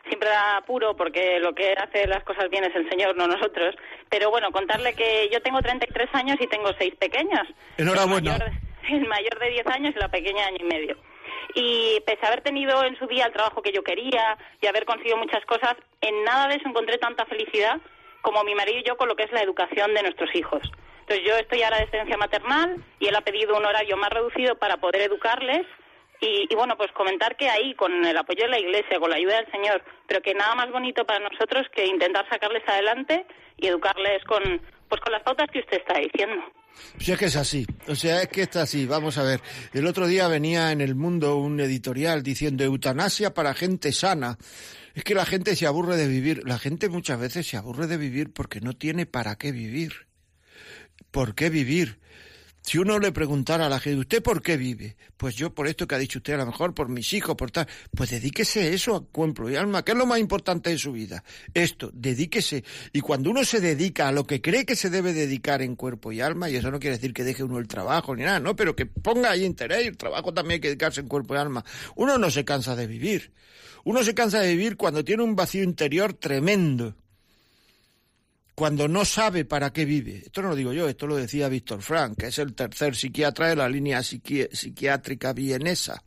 Siempre da apuro porque lo que hace las cosas bien es el Señor, no nosotros. Pero bueno, contarle que yo tengo 33 años y tengo seis pequeños. Enhorabuena. El mayor, el mayor de 10 años y la pequeña año y medio. Y pese a haber tenido en su día el trabajo que yo quería y haber conseguido muchas cosas, en nada de eso encontré tanta felicidad como mi marido y yo con lo que es la educación de nuestros hijos. Entonces yo estoy ahora de excedencia maternal y él ha pedido un horario más reducido para poder educarles y, y, bueno, pues comentar que ahí, con el apoyo de la Iglesia, con la ayuda del Señor, pero que nada más bonito para nosotros que intentar sacarles adelante y educarles con, pues con las pautas que usted está diciendo. Si es que es así, o sea, es que está así. Vamos a ver, el otro día venía en el mundo un editorial diciendo eutanasia para gente sana. Es que la gente se aburre de vivir, la gente muchas veces se aburre de vivir porque no tiene para qué vivir. ¿Por qué vivir? Si uno le preguntara a la gente, ¿usted por qué vive? Pues yo por esto que ha dicho usted, a lo mejor por mis hijos, por tal. Pues dedíquese eso, a cuerpo y alma, que es lo más importante de su vida. Esto, dedíquese. Y cuando uno se dedica a lo que cree que se debe dedicar en cuerpo y alma, y eso no quiere decir que deje uno el trabajo ni nada, no, pero que ponga ahí interés, el trabajo también hay que dedicarse en cuerpo y alma. Uno no se cansa de vivir. Uno se cansa de vivir cuando tiene un vacío interior tremendo cuando no sabe para qué vive. Esto no lo digo yo, esto lo decía Víctor Frank, que es el tercer psiquiatra de la línea psiqui psiquiátrica vienesa.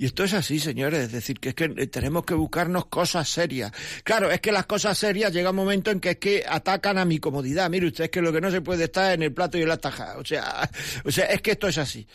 Y esto es así, señores, es decir, que es que tenemos que buscarnos cosas serias. Claro, es que las cosas serias llega un momento en que es que atacan a mi comodidad. Mire usted, es que lo que no se puede estar en el plato y en la taja. O sea, o sea, es que esto es así.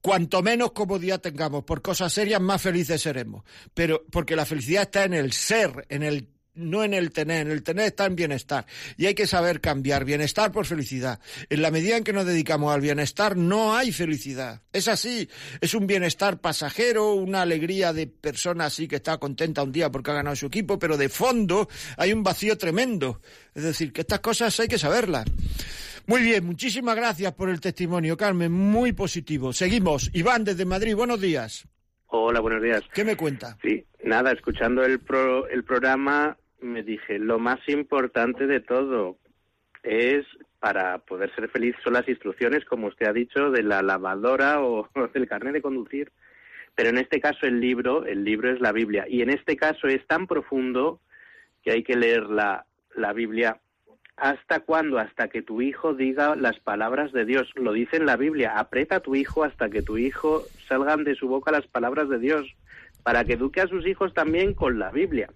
Cuanto menos comodidad tengamos por cosas serias, más felices seremos. Pero porque la felicidad está en el ser, en el no en el tener, en el tener está en bienestar. Y hay que saber cambiar bienestar por felicidad. En la medida en que nos dedicamos al bienestar, no hay felicidad. Es así. Es un bienestar pasajero, una alegría de persona así que está contenta un día porque ha ganado su equipo, pero de fondo hay un vacío tremendo. Es decir, que estas cosas hay que saberlas. Muy bien, muchísimas gracias por el testimonio, Carmen. Muy positivo. Seguimos. Iván, desde Madrid, buenos días. Hola, buenos días. ¿Qué me cuenta? Sí, nada, escuchando el, pro, el programa me dije, lo más importante de todo es para poder ser feliz son las instrucciones, como usted ha dicho, de la lavadora o del carnet de conducir. Pero en este caso el libro, el libro es la Biblia. Y en este caso es tan profundo que hay que leer la, la Biblia. ¿Hasta cuándo? Hasta que tu hijo diga las palabras de Dios. Lo dice en la Biblia. Aprieta a tu hijo hasta que tu hijo salgan de su boca las palabras de Dios. Para que eduque a sus hijos también con la Biblia.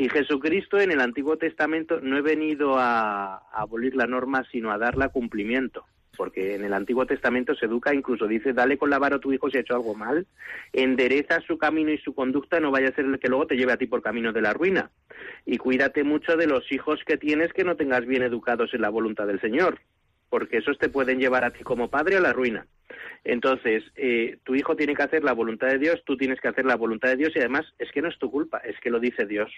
Y Jesucristo en el Antiguo Testamento no he venido a, abolir la norma, sino a darle cumplimiento. Porque en el Antiguo Testamento se educa, incluso dice, dale con la vara a tu hijo si ha hecho algo mal, endereza su camino y su conducta, no vaya a ser el que luego te lleve a ti por camino de la ruina. Y cuídate mucho de los hijos que tienes que no tengas bien educados en la voluntad del Señor, porque esos te pueden llevar a ti como padre a la ruina. Entonces, eh, tu hijo tiene que hacer la voluntad de Dios, tú tienes que hacer la voluntad de Dios y además es que no es tu culpa, es que lo dice Dios.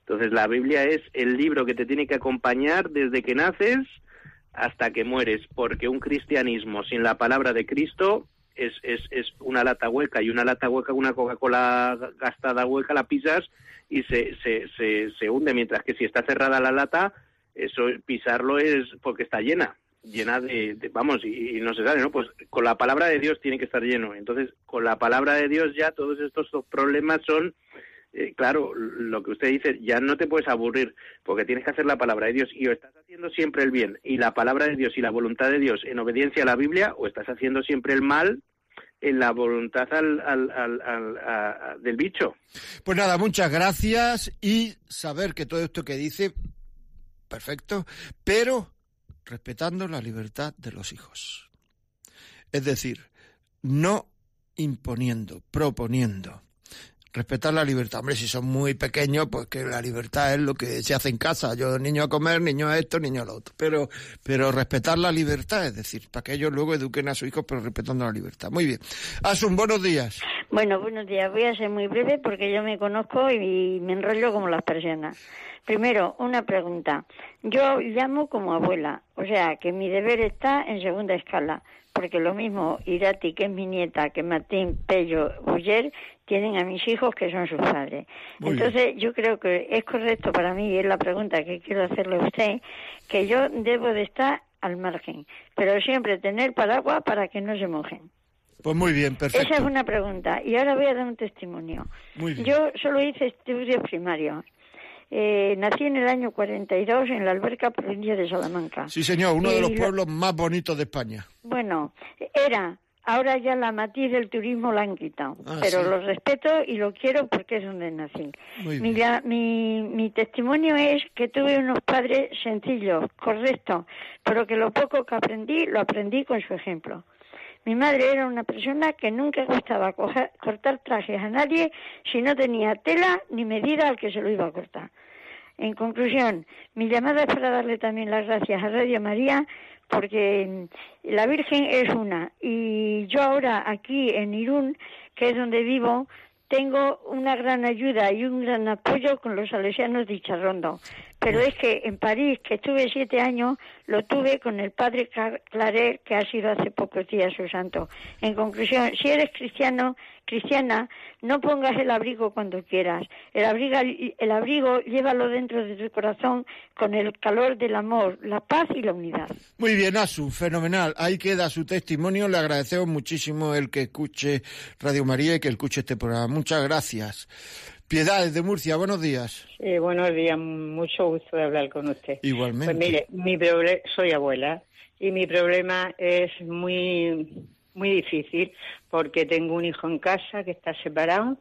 Entonces, la Biblia es el libro que te tiene que acompañar desde que naces hasta que mueres, porque un cristianismo sin la palabra de Cristo es, es, una lata hueca y una lata hueca, una Coca-Cola gastada hueca, la pisas y se, se, se, se hunde, mientras que si está cerrada la lata, eso pisarlo es porque está llena llena de, vamos, y, no se sale, ¿no? Pues con la palabra de Dios tiene que estar lleno. Entonces, con la palabra de Dios ya todos estos problemas son, eh, claro, lo que usted dice, ya no te puedes aburrir, porque tienes que hacer la palabra de Dios y o estás haciendo siempre el bien y la palabra de Dios y la voluntad de Dios en obediencia a la Biblia, o estás haciendo siempre el mal en la voluntad al, al, al, al del bicho. Pues nada, muchas gracias y saber que todo esto que dice, perfecto, pero respetando la libertad de los hijos. Es decir, no imponiendo, proponiendo. Respetar la libertad. Hombre, si son muy pequeños, pues que la libertad es lo que se hace en casa. Yo, niño a comer, niño a esto, niño a lo otro. Pero, pero respetar la libertad, es decir, para que ellos luego eduquen a sus hijos, pero respetando la libertad. Muy bien. Asun, buenos días. Bueno, buenos días. Voy a ser muy breve porque yo me conozco y me enrollo como las personas. Primero, una pregunta. Yo llamo como abuela, o sea que mi deber está en segunda escala, porque lo mismo Irati, que es mi nieta, que Martín, Pello, Buller, tienen a mis hijos que son sus padres. Muy bien. Entonces, yo creo que es correcto para mí, y es la pregunta que quiero hacerle a usted, que yo debo de estar al margen, pero siempre tener paraguas para que no se mojen. Pues muy bien, perfecto. Esa es una pregunta. Y ahora voy a dar un testimonio. Muy bien. Yo solo hice estudios primarios. Eh, nací en el año 42 en la alberca provincia de Salamanca. Sí, señor, uno de los lo- pueblos más bonitos de España. Bueno, era. Ahora ya la matiz del turismo la han quitado. Ah, pero sí. lo respeto y lo quiero porque es donde nací. Mi, mi, mi testimonio es que tuve unos padres sencillos, correctos, pero que lo poco que aprendí, lo aprendí con su ejemplo. Mi madre era una persona que nunca gustaba coger- cortar trajes a nadie si no tenía tela ni medida al que se lo iba a cortar. En conclusión, mi llamada es para darle también las gracias a Radio María porque la Virgen es una y yo ahora aquí en Irún, que es donde vivo, tengo una gran ayuda y un gran apoyo con los salesianos de Icharrondo. Pero es que en París, que estuve siete años, lo tuve con el padre Claret, que ha sido hace pocos días su santo. En conclusión, si eres cristiano, cristiana, no pongas el abrigo cuando quieras. El abrigo, el abrigo llévalo dentro de tu corazón con el calor del amor, la paz y la unidad. Muy bien, Asu, fenomenal. Ahí queda su testimonio. Le agradecemos muchísimo el que escuche Radio María y que escuche este programa. Muchas gracias. Piedades de Murcia, buenos días. Eh, buenos días, mucho gusto de hablar con usted. Igualmente. Pues mire, mi soy abuela y mi problema es muy, muy difícil porque tengo un hijo en casa que está separado,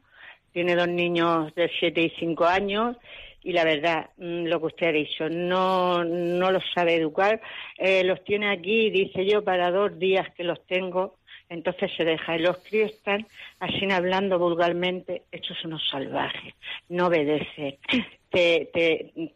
tiene dos niños de 7 y 5 años y la verdad, mm, lo que usted ha dicho, no, no los sabe educar, eh, los tiene aquí, dice yo, para dos días que los tengo, entonces se deja. Y los críos están así hablando vulgarmente, hechos unos salvajes, no obedecen, te, te,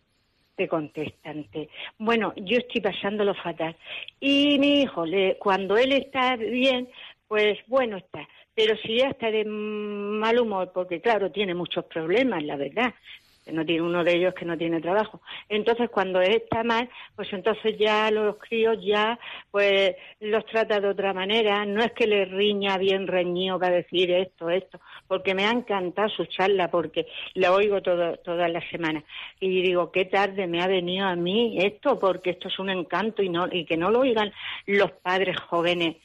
te contestan. Te... Bueno, yo estoy pasándolo fatal. Y mi hijo, le, cuando él está bien, pues bueno está. Pero si ya está de mal humor, porque claro, tiene muchos problemas, la verdad. No tiene uno de ellos que no tiene trabajo. Entonces, cuando está mal, pues entonces ya los críos ya, pues los trata de otra manera. No es que le riña bien reñido para decir esto, esto, porque me ha encantado su charla, porque la oigo todo, todas las semanas. Y digo, qué tarde me ha venido a mí esto, porque esto es un encanto y, no, y que no lo oigan los padres jóvenes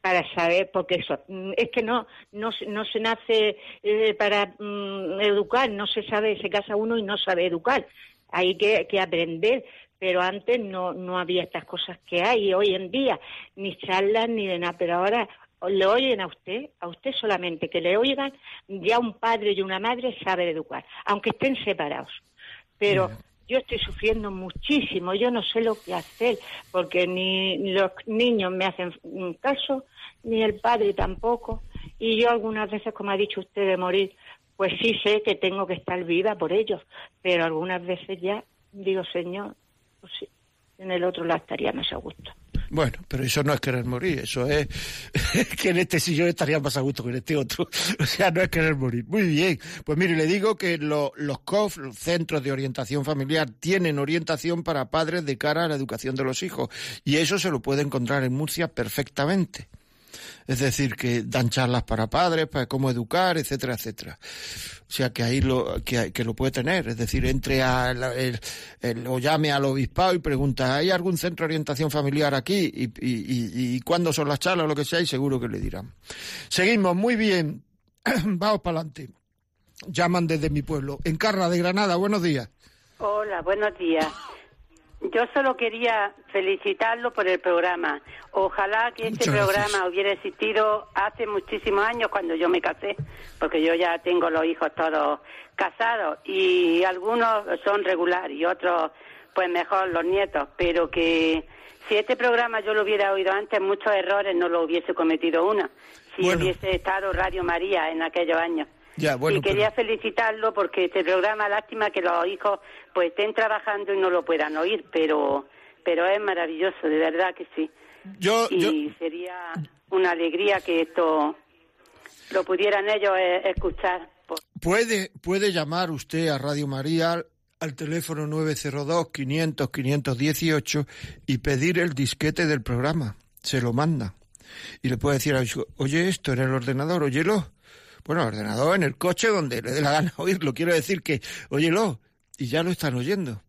para saber, porque eso, mm, es que no, no, no se nace eh, para mm, educar, no se sabe, se casa uno y no sabe educar. Hay que, que aprender, pero antes no, no había estas cosas que hay hoy en día, ni charlas ni de nada, pero ahora le oyen a usted, a usted solamente que le oigan, ya un padre y una madre sabe educar, aunque estén separados. Pero yo estoy sufriendo muchísimo, yo no sé lo que hacer, porque ni los niños me hacen caso, ni el padre tampoco. Y yo algunas veces, como ha dicho usted, de morir, pues sí sé que tengo que estar viva por ellos, pero algunas veces ya digo, Señor, pues sí, en el otro lado estaría más a gusto. Bueno, pero eso no es querer morir, eso es que en este sillón estaría más a gusto que en este otro. O sea, no es querer morir. Muy bien. Pues mire, le digo que lo- los COF, los Centros de Orientación Familiar, tienen orientación para padres de cara a la educación de los hijos. Y eso se lo puede encontrar en Murcia perfectamente. Es decir, que dan charlas para padres, para cómo educar, etcétera, etcétera. O sea, que ahí lo, que, lo puede tener. Es decir, entre el- o llame al obispado y pregunta, ¿hay algún centro de orientación familiar aquí? Y, y, y, y cuándo son las charlas o lo que sea, y seguro que le dirán. Seguimos, muy bien. Vamos para adelante. Llaman desde mi pueblo. Encarna de Granada, buenos días. Hola, buenos días. Yo solo quería felicitarlo por el programa. Ojalá que este programa hubiera existido hace muchísimos años cuando yo me casé, porque yo ya tengo los hijos todos casados y algunos son regulares y otros pues mejor los nietos, pero que si este programa yo lo hubiera oído antes, muchos errores no lo hubiese cometido una, si Bueno. hubiese estado Radio María en aquellos años. Ya, bueno, y quería felicitarlo porque este programa, lástima que los hijos pues estén trabajando y no lo puedan oír, pero pero es maravilloso, de verdad que sí. Yo, y yo, sería una alegría que esto lo pudieran ellos eh, escuchar. Por- puede, puede llamar usted a Radio María al teléfono 902-500-518 y pedir el disquete del programa. Se lo manda. Y le puede decir a oye esto en el ordenador, óyelo. Bueno, ordenador en el coche donde le dé la gana oírlo. Quiero decir que, óyelo, y ya lo están oyendo.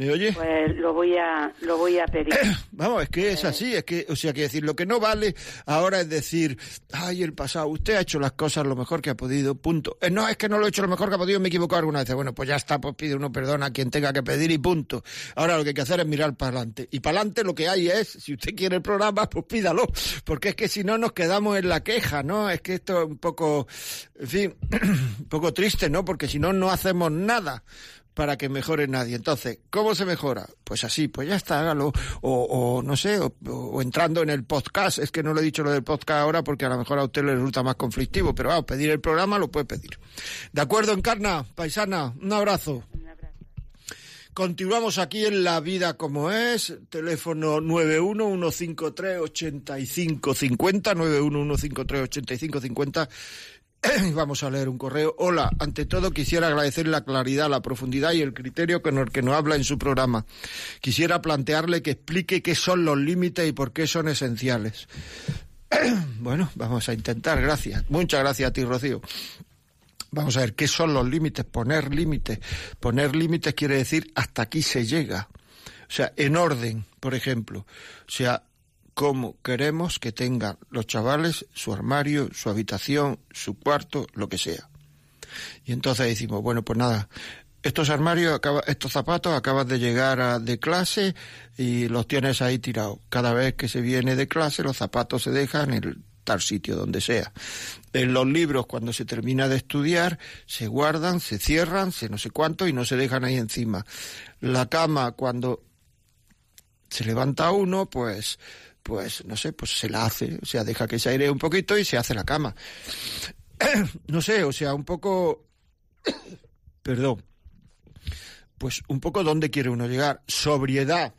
¿Me oye? Pues lo voy a, lo voy a pedir. Vamos, es que es así, es que, o sea, que decir, lo que no vale ahora es decir, ay, el pasado, usted ha hecho las cosas lo mejor que ha podido, punto. Eh, no, es que no lo he hecho lo mejor que ha podido, me he equivocado alguna vez. Bueno, pues ya está, pues pide uno perdón a quien tenga que pedir y punto. Ahora lo que hay que hacer es mirar para adelante. Y para adelante lo que hay es, si usted quiere el programa, pues pídalo. Porque es que si no nos quedamos en la queja, ¿no? Es que esto es un poco, en fin, un poco triste, ¿no? Porque si no, no hacemos nada para que mejore nadie. Entonces, ¿cómo se mejora? Pues así, pues ya está, hágalo. O, no sé, o, entrando en el podcast. Es que no lo he dicho lo del podcast ahora porque a lo mejor a usted le resulta más conflictivo, pero vamos, pedir el programa lo puede pedir. ¿De acuerdo, Encarna? Paisana, un abrazo. Continuamos aquí en La Vida como es, teléfono 911538550, 911538550 y vamos a leer un correo. Hola, ante todo quisiera agradecer la claridad, la profundidad y el criterio con el que nos habla en su programa. Quisiera plantearle que explique qué son los límites y por qué son esenciales. bueno, vamos a intentar, gracias. Muchas gracias a ti, Rocío. Vamos a ver, ¿qué son los límites? Poner límites. Poner límites quiere decir hasta aquí se llega. O sea, en orden, por ejemplo. O sea, cómo queremos que tengan los chavales su armario, su habitación, su cuarto, lo que sea. Y entonces decimos, bueno, pues nada, estos armarios, acaba, estos zapatos acabas de llegar a, de clase y los tienes ahí tirados. Cada vez que se viene de clase, los zapatos se dejan en el tal sitio, donde sea. En los libros, cuando se termina de estudiar, se guardan, se cierran, se no sé cuánto y no se dejan ahí encima. La cama, cuando se levanta uno, pues pues no sé, pues se la hace, o sea, deja que se aire un poquito y se hace la cama. no sé, o sea, un poco, perdón, pues un poco dónde quiere uno llegar. Sobriedad,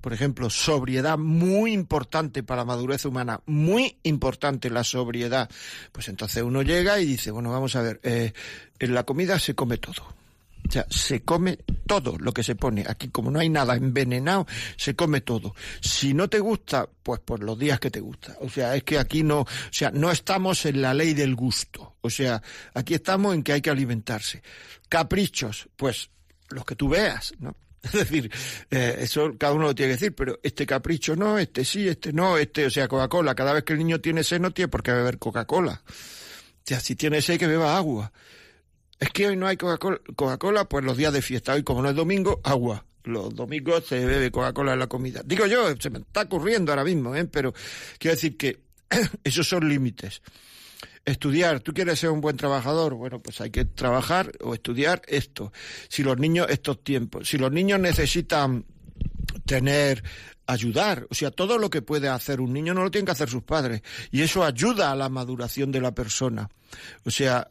por ejemplo, sobriedad muy importante para la madurez humana, muy importante la sobriedad. Pues entonces uno llega y dice, bueno, vamos a ver, eh, en la comida se come todo. O sea, se come todo lo que se pone. Aquí, como no hay nada envenenado, se come todo. Si no te gusta, pues por los días que te gusta. O sea, es que aquí no, o sea, no estamos en la ley del gusto. O sea, aquí estamos en que hay que alimentarse. Caprichos, pues los que tú veas, ¿no? Es decir, eh, eso cada uno lo tiene que decir, pero este capricho no, este sí, este no, este, o sea, Coca-Cola. Cada vez que el niño tiene sed no tiene por qué beber Coca-Cola. O sea, si tiene sed que beba agua. Es que hoy no hay Coca-Cola, Coca-Cola, pues los días de fiesta. Hoy, como no es domingo, agua. Los domingos se bebe Coca-Cola en la comida. Digo yo, se me está ocurriendo ahora mismo, ¿eh? pero quiero decir que esos son límites. Estudiar, ¿tú quieres ser un buen trabajador? Bueno, pues hay que trabajar o estudiar esto. Si los niños, estos tiempos, si los niños necesitan tener ayudar, o sea, todo lo que puede hacer un niño no lo tienen que hacer sus padres y eso ayuda a la maduración de la persona. O sea,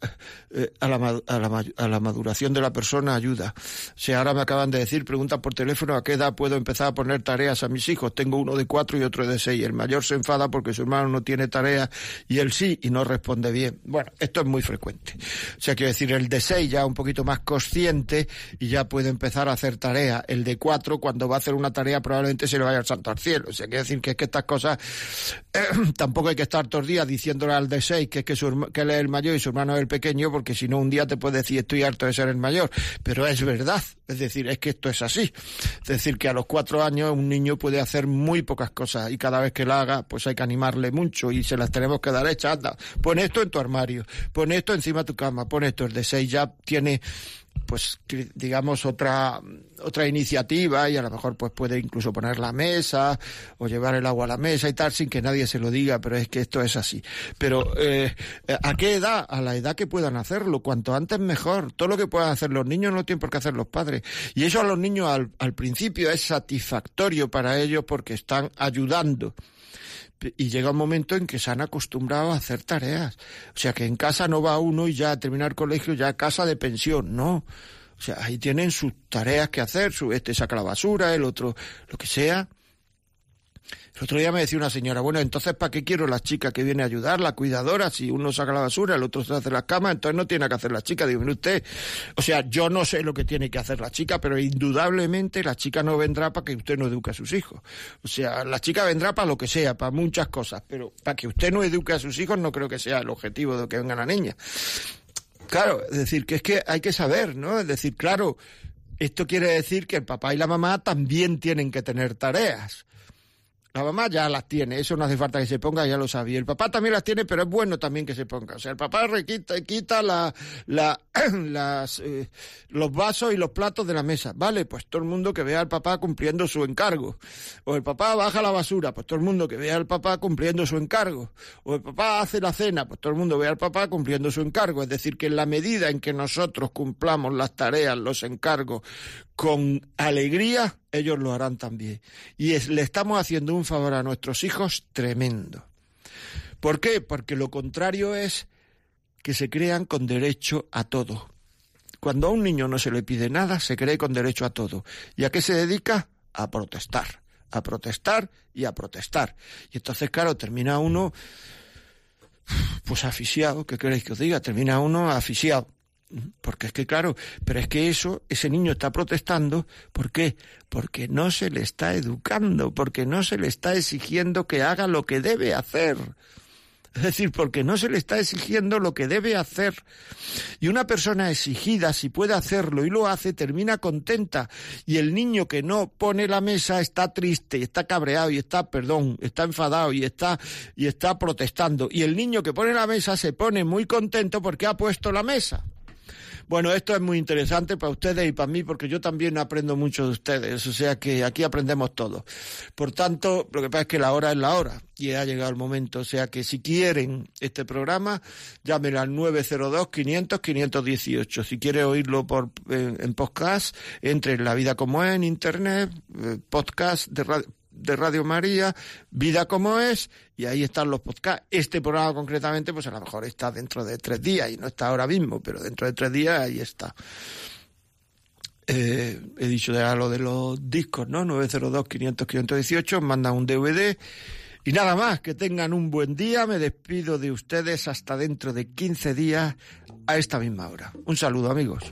eh, a, la, a, la, a, la, maduración de la persona ayuda. O sea, ahora me acaban de decir, preguntan por teléfono a qué edad puedo empezar a poner tareas a mis hijos. Tengo uno de cuatro y otro de seis. El mayor se enfada porque su hermano no tiene tareas y él sí y no responde bien. Bueno, esto es muy frecuente. O sea, quiero decir, el de seis ya un poquito más consciente y ya puede empezar a hacer tareas. El de cuatro, cuando va a hacer una tarea, probablemente se le vaya al santo al cielo. O sea, quiero decir que es que estas cosas eh, tampoco hay que estar todos los días diciéndole al de seis que es que, su, que él es el mayor y su hermano es el pequeño, porque si no un día te puede decir estoy harto de ser el mayor. Pero es verdad, es decir, es que esto es así. Es decir, que a los cuatro años un niño puede hacer muy pocas cosas y cada vez que la haga, pues hay que animarle mucho y se las tenemos que dar hechas. Anda, pon esto en tu armario, pon esto encima de tu cama, pon esto. El de seis ya tiene pues digamos otra otra iniciativa y a lo mejor pues puede incluso poner la mesa o llevar el agua a la mesa y tal sin que nadie se lo diga pero es que esto es así. Pero eh, a qué edad a la edad que puedan hacerlo. Cuanto antes mejor. Todo lo que puedan hacer los niños no tienen por qué hacer los padres. Y eso a los niños al principio es satisfactorio para ellos porque están ayudando y llega un momento en que se han acostumbrado a hacer tareas. O sea, que en casa no va uno y ya a terminar colegio, ya a casa de pensión, no. O sea, ahí tienen sus tareas que hacer, su, este saca la basura, el otro lo que sea. El otro día me decía una señora, bueno, entonces ¿para qué quiero la chica que viene a ayudar, la cuidadora? Si uno saca la basura, el otro se hace las camas, entonces no tiene que hacer la chica. Digo, usted, o sea, yo no sé lo que tiene que hacer la chica, pero indudablemente la chica no vendrá para que usted no eduque a sus hijos. O sea, la chica vendrá para lo que sea, para muchas cosas, pero para que usted no eduque a sus hijos no creo que sea el objetivo de que venga la niña. Claro, es decir, que es que hay que saber, ¿no? Es decir, claro, esto quiere decir que el papá y la mamá también tienen que tener tareas. La mamá ya las tiene, eso no hace falta que se ponga, ya lo sabía. El papá también las tiene, pero es bueno también que se ponga. O sea, el papá requita, quita la, la, las, eh, los vasos y los platos de la mesa. Vale, pues todo el mundo que vea al papá cumpliendo su encargo. O el papá baja la basura, pues todo el mundo que vea al papá cumpliendo su encargo. O el papá hace la cena, pues todo el mundo vea al papá cumpliendo su encargo. Es decir, que en la medida en que nosotros cumplamos las tareas, los encargos, con alegría, ellos lo harán también. Y le estamos haciendo un favor a nuestros hijos tremendo. ¿Por qué? Porque lo contrario es que se crean con derecho a todo. Cuando a un niño no se le pide nada, se cree con derecho a todo. ¿Y a qué se dedica? A protestar. A protestar y a protestar. Y entonces, claro, termina uno, pues asfixiado. ¿Qué queréis que os diga? Termina uno asfixiado. Porque es que, claro, pero es que eso, ese niño está protestando, ¿por qué? Porque no se le está educando, porque no se le está exigiendo que haga lo que debe hacer. Es decir, porque no se le está exigiendo lo que debe hacer. Y una persona exigida, si puede hacerlo y lo hace, termina contenta. Y el niño que no pone la mesa está triste, está cabreado, y está, perdón, está enfadado, y está, y está protestando. Y el niño que pone la mesa se pone muy contento porque ha puesto la mesa. Bueno, esto es muy interesante para ustedes y para mí porque yo también aprendo mucho de ustedes, o sea que aquí aprendemos todo. Por tanto, lo que pasa es que la hora es la hora y ha llegado el momento, o sea que si quieren este programa, llamen al 902-500-518. Si quiere oírlo por, en, en podcast, entre en La Vida Como Es en Internet, eh, podcast de radio de Radio María, Vida como es, y ahí están los podcasts. Este programa concretamente, pues a lo mejor está dentro de tres días y no está ahora mismo, pero dentro de tres días ahí está. Eh, he dicho ya lo de los discos, ¿no? 902-500-518, mandan un DVD. Y nada más, que tengan un buen día. Me despido de ustedes hasta dentro de 15 días a esta misma hora. Un saludo, amigos.